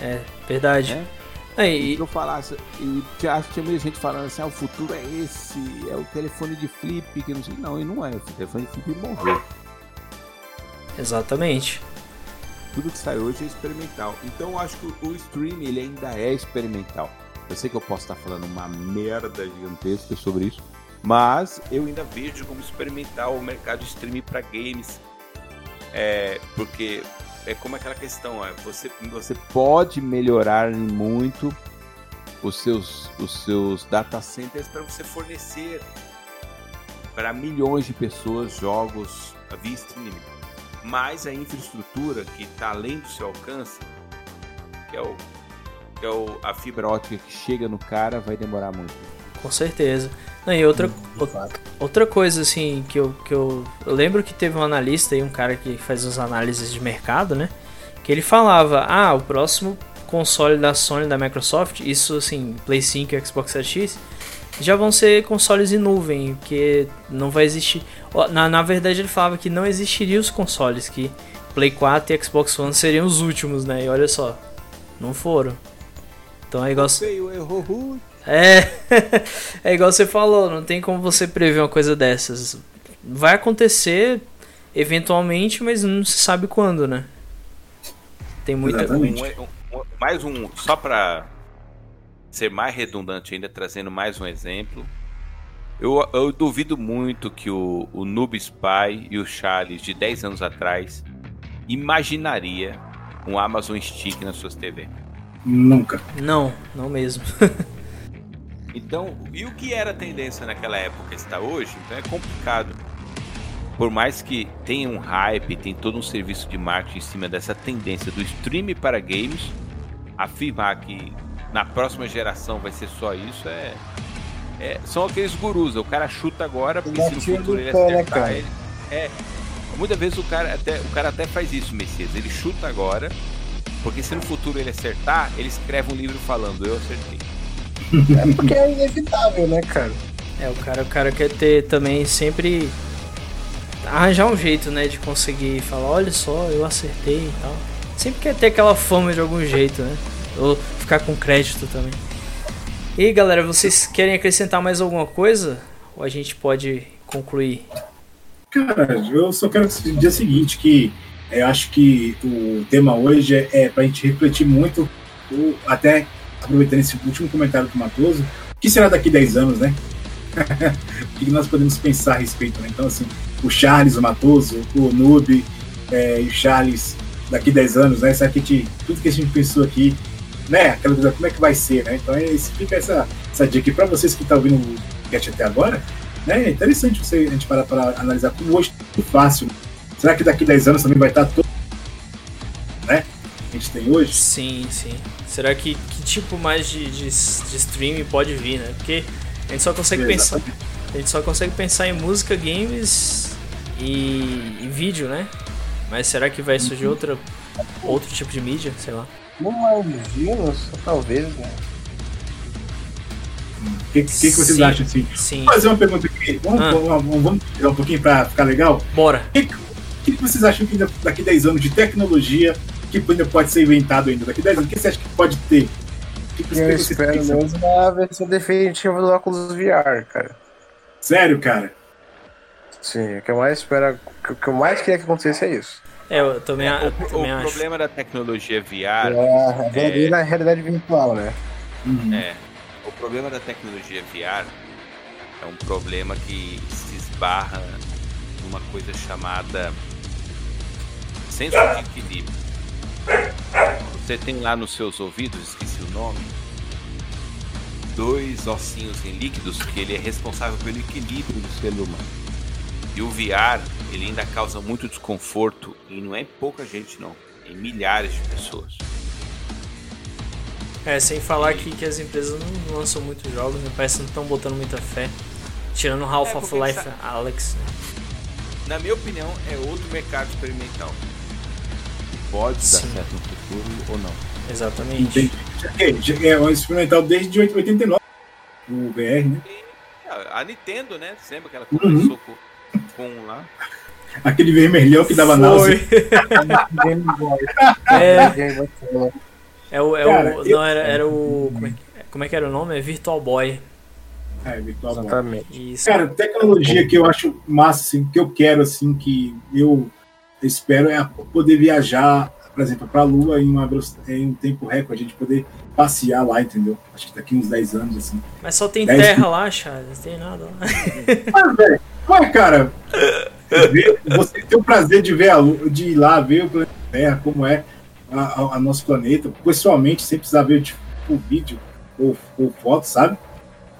É, verdade. É. Aí, Se eu falasse, e acho que tinha muita gente falando assim, ah, o futuro é esse, é o telefone de flip, que não sei. Não, e não é, o telefone de flip morreu. exatamente. Tudo que sai hoje é experimental. Então eu acho que o stream ele ainda é experimental. Eu sei que eu posso estar falando uma merda gigantesca sobre isso, mas eu ainda vejo como experimental o mercado de streaming para games. É, porque é como aquela questão, é, você, você pode melhorar muito os seus, os seus data centers para você fornecer para milhões de pessoas jogos via streaming mas a infraestrutura que está além do seu alcance, que é, o, que é o, a fibra ótica que chega no cara, vai demorar muito. Com certeza. Não, e outra, outra coisa, assim, que, eu, que eu, eu lembro que teve um analista aí, um cara que faz as análises de mercado, né? Que ele falava, ah, o próximo console da Sony da Microsoft, isso assim, Play 5 e Xbox Series X, já vão ser consoles em nuvem, porque não vai existir. Na, na verdade, ele falava que não existiriam os consoles, que Play 4 e Xbox One seriam os últimos, né? E olha só, não foram. Então é igual. Feio, errou ruim. É, é igual você falou, não tem como você prever uma coisa dessas. Vai acontecer eventualmente, mas não se sabe quando, né? Tem muita. Exatamente. Um- um- um- mais um, só para ser mais redundante ainda, trazendo mais um exemplo. Eu, eu duvido muito que o, o Noob Spy e o Charles de 10 anos atrás imaginaria um Amazon Stick nas suas TV. Nunca. Não, não mesmo. Então, e o que era tendência naquela época está hoje? Então é complicado. Por mais que tenha um hype, tem todo um serviço de marketing em cima dessa tendência do stream para games, afirmar que na próxima geração vai ser só isso é, é são aqueles gurus. O cara chuta agora porque se no futuro ele acertar, ele, é muitas vezes o cara até o cara até faz isso, Messias. Ele chuta agora porque se no futuro ele acertar, ele escreve um livro falando eu acertei. É porque é inevitável, né, cara? É, o cara, o cara quer ter também sempre arranjar um jeito, né, de conseguir falar, olha só, eu acertei e tal. Sempre quer ter aquela fama de algum jeito, né? Ou ficar com crédito também. E aí, galera, vocês querem acrescentar mais alguma coisa? Ou a gente pode concluir? Cara, eu só quero dizer o seguinte, que eu acho que o tema hoje é, é para a gente refletir muito, até aproveitando esse último comentário do Matoso, o que será daqui 10 anos, né? o que nós podemos pensar a respeito, né? Então, assim, o Charles, o Matoso, o Noob é, e o Charles daqui 10 anos, né? Será que tudo que a gente pensou aqui, né? Aquela coisa, como é que vai ser, né? Então, é, fica essa, essa dica aqui para vocês que estão ouvindo o cast até agora, né? É interessante você, a gente parar para analisar como hoje é fácil. Será que daqui 10 anos também vai estar todo, né? a gente tem hoje? Sim, sim. Será que que tipo mais de, de, de streaming pode vir, né? Porque a gente só consegue pensar. A gente só consegue pensar em música, games e, e vídeo, né? Mas será que vai surgir outra, outro tipo de mídia? Sei lá. Não imagino, talvez, né? O que, que, que, vocês sim, acham assim? Sim. Vou fazer uma pergunta aqui. Vamos, ah. vamos, vamos tirar um pouquinho para ficar legal? Bora. O que, que, vocês acham que daqui 10 anos de tecnologia que ainda pode ser inventado ainda? Daqui 10 anos, o que você acha que pode ter? Que que eu espero mesmo a versão definitiva do óculos VR, cara. Sério, cara? Sim, o que eu mais espero, o que eu mais queria que acontecesse é isso. É, eu também, é, eu o, também o acho. problema da tecnologia VR é, é na realidade virtual, né? Uhum. É. O problema da tecnologia VR é um problema que se esbarra numa coisa chamada senso de equilíbrio. Você tem lá nos seus ouvidos, esqueci o nome, dois ossinhos em líquidos que ele é responsável pelo equilíbrio do ser humano. E o VR, ele ainda causa muito desconforto e não é pouca gente não, em milhares de pessoas. É, sem falar que, que as empresas não lançam muitos jogos, né? parece que não estão botando muita fé. Tirando Half-Life é, Alex. Né? Na minha opinião, é outro mercado experimental. Pode Sim. dar certo no futuro ou não. Exatamente. É, é um experimental desde 89, o VR, né? A Nintendo, né? Lembra que ela começou uhum. com, com lá? Aquele vermelhão que dava náusea. é. É o. É Cara, o não, era, era o. Como é, como é que era o nome? É Virtual Boy. É, Virtual Exatamente. Boy. Isso. Cara, tecnologia que eu acho massa, assim, que eu quero, assim, que eu espero é poder viajar, por exemplo, para a Lua em, uma, em um tempo recorde, a gente poder passear lá, entendeu? Acho que daqui uns 10 anos, assim. Mas só tem terra lá, Charles, não tem nada lá. Mas, velho, ué, cara, você tem o prazer de ver a Lua, de ir lá ver o planeta Terra, como é a, a, a nosso planeta, pessoalmente, sem precisar ver tipo, o vídeo ou, ou foto, sabe?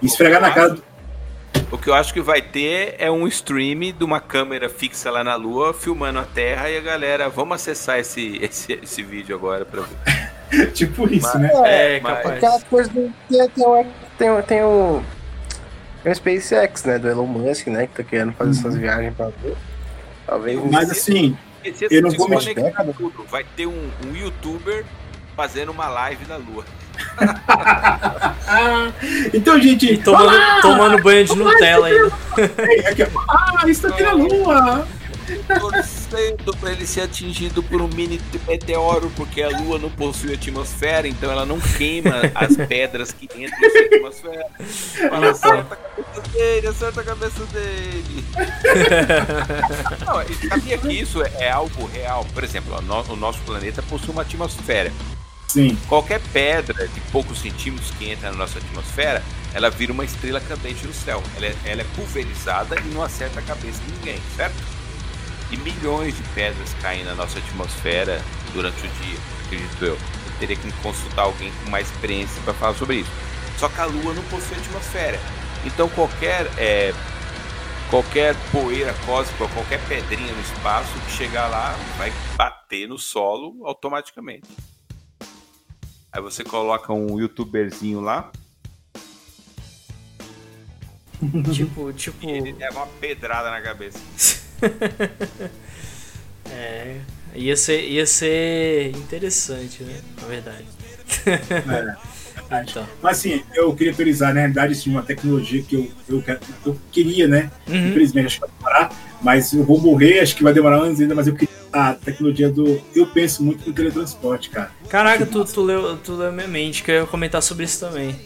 E esfregar na cara do, o que eu acho que vai ter é um stream de uma câmera fixa lá na Lua, filmando a Terra e a galera, vamos acessar esse, esse, esse vídeo agora pra ver. tipo isso, mas, né? É, é capaz. Aquela coisa do. Tem, tem, tem, o. Tem o SpaceX, né? Do Elon Musk, né? Que tá querendo fazer uhum. essas viagens pra ver. Talvez. Mas assim. Eu não vou mexer. Vai ter um, um youtuber fazendo uma live na Lua. então, gente. E tomando, ah, tomando banho de Nutella ainda. ah, isso aqui na lua. Torcendo pra ele ser atingido por um mini meteoro, porque a lua não possui atmosfera, então ela não queima as pedras que entram na atmosfera. Acerta a cabeça dele, acerta a cabeça dele. não, sabia que isso é algo real? Por exemplo, o nosso planeta possui uma atmosfera. Sim. Qualquer pedra de poucos centímetros que entra na nossa atmosfera, ela vira uma estrela cadente no céu. Ela é, ela é pulverizada e não acerta a cabeça de ninguém, certo? E milhões de pedras caem na nossa atmosfera durante o dia, acredito eu. Eu teria que consultar alguém com mais experiência para falar sobre isso. Só que a Lua não possui atmosfera. Então qualquer é, qualquer poeira cósmica, qualquer pedrinha no espaço que chegar lá vai bater no solo automaticamente. Aí você coloca um youtuberzinho lá, Tipo, tipo. e ele leva uma pedrada na cabeça. É. Ia ser, ia ser interessante, né? Na verdade. É. Então. Mas assim, eu queria teorizar, na realidade, assim, uma tecnologia que eu, eu, eu queria, né? Uhum. Infelizmente, acho que vai demorar, mas eu vou morrer, acho que vai demorar anos ainda, mas eu queria a tecnologia do. Eu penso muito no teletransporte, cara. Caraca, tu, tu, leu, tu leu minha mente, que eu ia comentar sobre isso também.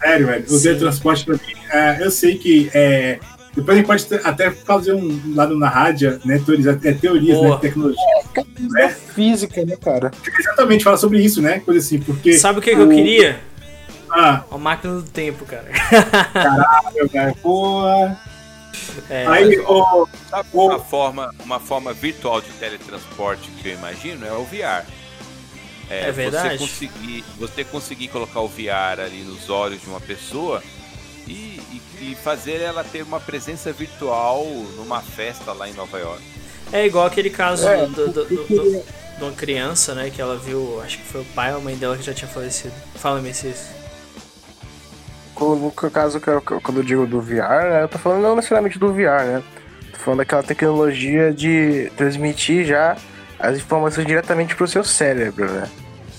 Sério, velho. O Sim. teletransporte pra mim, é, eu sei que. É, depois a gente pode até fazer um lado na rádio, né? Teorizar, é, teorias Boa. né, de tecnologia. É física, né, cara? Exatamente, falar sobre isso, né? Coisa assim, porque. Sabe o que, que eu o- queria? Ah, Uma máquina do tempo, cara. meu cara, porra. É, Aí, Sabe O- uma forma, uma forma virtual de teletransporte que eu imagino é o VR. É verdade. Você conseguir, você conseguir colocar o VR ali nos olhos de uma pessoa e, e- e fazer ela ter uma presença virtual numa festa lá em Nova York. é igual aquele caso É, do, do- do- do- de uma criança, né? Que ela viu, acho que foi o pai ou a mãe dela que já tinha falecido. Fala, Messias. Quando- No caso, quando eu digo do VR, né, eu tô falando não necessariamente do VR, né? Tô falando daquela tecnologia de transmitir já as informações diretamente pro seu cérebro, né?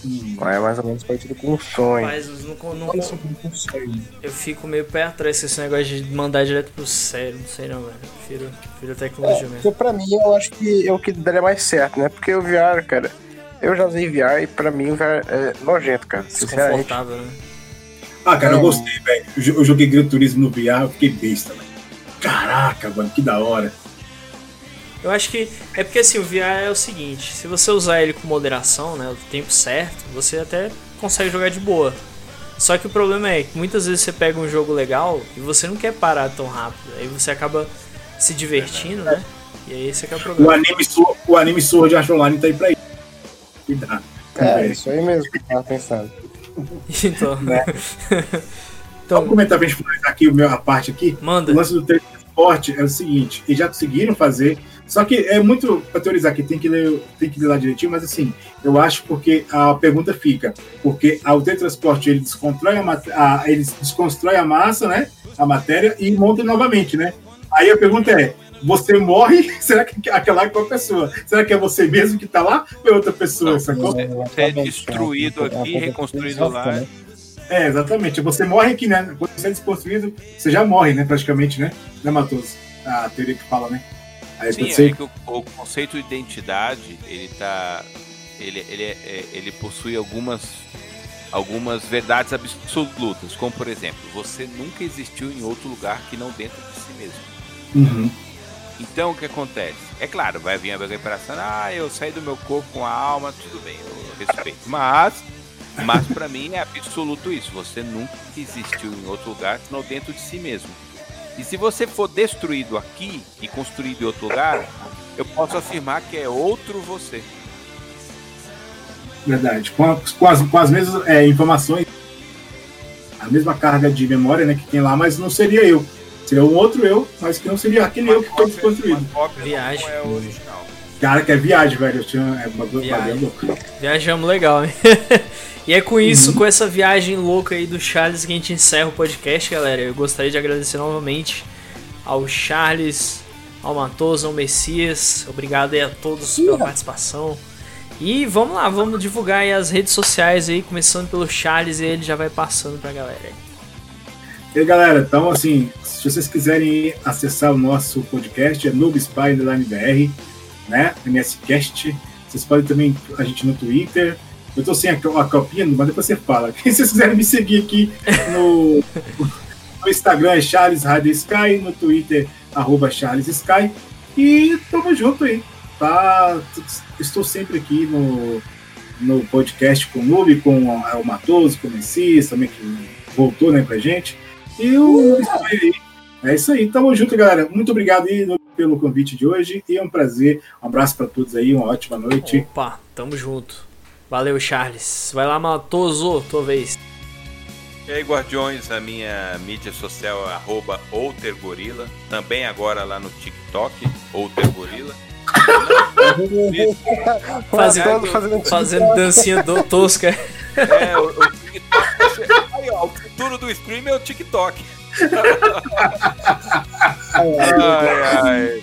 hum, Não é mais ou menos parecido com um sonho. Mas não, não, eu fico meio pé atrás com esse negócio de mandar direto pro cérebro. Não sei não, velho. Prefiro, prefiro a tecnologia É, mesmo. pra mim eu acho que é o que daria mais certo, né? Porque o VR, cara, eu já usei VR e pra mim o VR é nojento, cara. Sinceramente. Desconfortável, né? Ah, cara, eu É. gostei, velho. Eu jo- Eu joguei Gran Turismo no VR, eu fiquei besta, velho. Caraca, mano, que da hora. Eu acho que é porque assim, o VR é o seguinte, se você usar ele com moderação, né, o tempo certo, você até consegue jogar de boa. Só que o problema é que muitas vezes você pega um jogo legal e você não quer parar tão rápido. Aí você acaba se divertindo, né? E aí esse é que é o O problema. anime, Sword- o anime Sword Art Online tá aí pra isso. Cuidado. É, velho. isso aí mesmo que eu tava pensando. Então, Né? Vamos então comentar pra gente finalizar aqui o meu, a parte aqui. O manda. lance do teletransporte é o seguinte, eles já conseguiram fazer, só que é muito pra teorizar aqui, tem que ler, tem que ler lá direitinho, mas assim, eu acho porque a pergunta fica, porque o teletransporte ele desconstrói a, a ele desconstrói a massa, né, a matéria e monta novamente, né? Aí a pergunta é, você morre, será que aquela é qual pessoa? Será que é você mesmo que tá lá ou é outra pessoa? Não, sacou? Você é destruído aqui, reconstruído lá. Né? É, exatamente. Você morre aqui, né? Quando você é desconstruído, você já morre, né? Praticamente, né? Né, Matos? A teoria que fala, né? Aí Sim, ser- é que o, o conceito de identidade, ele tá. Ele, ele, é- é- ele possui algumas, algumas verdades absolutas, como por exemplo, você nunca existiu em outro lugar que não dentro de si mesmo. Uhum. Então o que acontece? É claro, vai vir a recuperação, ah, eu saí do meu corpo com a alma, tudo bem, eu respeito. Mas, mas para mim é absoluto isso. Você nunca existiu em outro lugar senão dentro de si mesmo. E se você for destruído aqui e construído em outro lugar, eu posso afirmar que é outro você. Verdade. Com, a- com as, com as mesmas é, informações, a mesma carga de memória né, que tem lá, mas não seria eu. Seria um outro eu, mas que não seria aquele eu que foi desconstruído. uma cópia Viagem. é o original. Cara, que é viagem, velho. Eu tinha. É, bagulho, Viagem. louco. Viajamos legal, hein? e é com isso, com essa viagem louca aí do Charles, que a gente encerra o podcast, galera. Eu gostaria de agradecer novamente ao Charles, ao Matoso, ao Messias. Obrigado aí a todos pela participação. E vamos lá, vamos divulgar aí as redes sociais aí, começando pelo Charles e ele já vai passando pra galera. aí. E aí, galera, então, assim, se vocês quiserem acessar o nosso podcast, é NoobSpy Underline BR, né? NSCast. Vocês podem também a gente no Twitter. Eu tô sem a, a copinha, mas depois você fala. Se vocês quiserem me seguir aqui no, no Instagram é Charles Radio Sky, no Twitter, arroba Charles Sky. E tamo junto aí. Tá? Estou sempre aqui no, no podcast com o Nube, com o Matoso, com o Messias também, que voltou né, pra gente. E o É isso aí, tamo junto, galera. Muito obrigado aí pelo convite de hoje e é um prazer. Um abraço para todos aí, uma ótima noite. Opa, tamo junto. Valeu, Charles. Vai lá, Matoso, tua vez. E aí, Guardiões, a minha mídia social é arroba outergorila. Também agora lá no TikTok, outergorila. fazendo, fazendo, fazendo dancinha do tosca. É, o, o TikTok. Aí, ó, o futuro do stream é o TikTok. Ai, ai.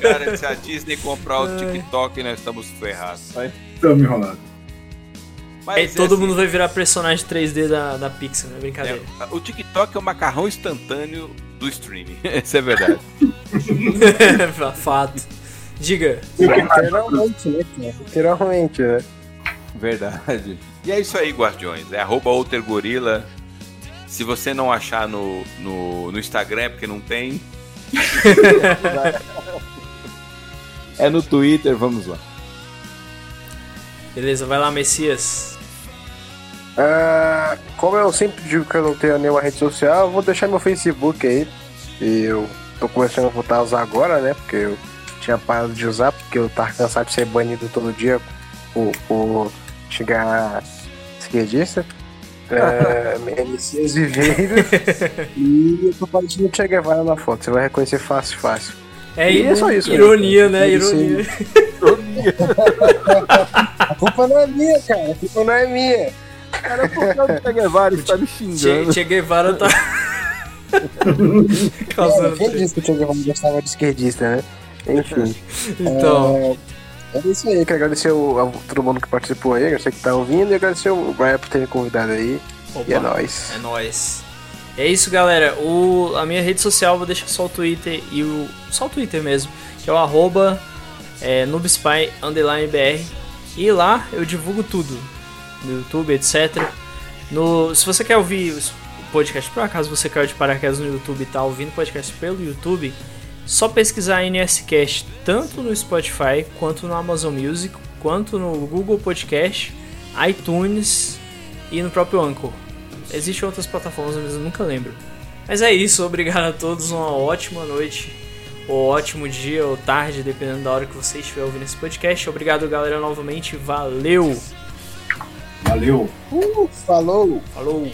Cara, se a Disney comprar o TikTok, nós estamos ferrados. Estamos enrolados. Mas, todo assim, mundo vai virar personagem 3D da, da Pixar, né? Brincadeira. É, o TikTok é o macarrão instantâneo do streaming. Isso é verdade. Fato. Diga. Literalmente, né? Literalmente, né? Verdade. E é isso aí, Guardiões. É arroba outergorila. Se você não achar no, no, no Instagram é porque não tem. é no Twitter, vamos lá. Beleza, vai lá, Messias. Uh, como eu sempre digo que eu não tenho nenhuma rede social, eu vou deixar meu Facebook aí. E eu tô começando a voltar a usar agora, né? Porque eu tinha parado de usar, porque eu tava cansado de ser banido todo dia por, por chegar esquerdista. É, MCs Viveiros. e eu tô parecendo o Che Guevara na foto. Você vai reconhecer fácil, fácil. É, e é só isso. Ironia, né? Ironia. Ironia. a culpa não é minha, cara. A culpa não é minha. Cara, por que o Che Guevara está me xingando? Che, che Guevara tá. Causando. Quem disse que o Che Guevara gostava de esquerdista, né? Enfim. então. É, é isso aí, quero agradecer o, a todo mundo que participou aí, agradecer que tá ouvindo e agradecer o Brian por ter me convidado aí. Opa, e é nóis. É nóis. É isso, galera. O, a minha rede social, vou deixar só o Twitter e o. Só o Twitter mesmo, que é o arroba é, BR. E lá eu divulgo tudo no YouTube, etc. No, se você quer ouvir o podcast, por acaso você caiu de paraquedas no YouTube e tá ouvindo podcast pelo YouTube, só pesquisar NSCast tanto no Spotify, quanto no Amazon Music, quanto no Google Podcast, iTunes e no próprio Anchor. Existem outras plataformas, mas eu nunca lembro. Mas é isso, obrigado a todos, uma ótima noite, ou ótimo dia, ou tarde, dependendo da hora que você estiver ouvindo esse podcast. Obrigado, galera, novamente, valeu! Valeu. Uh, falou. Falou.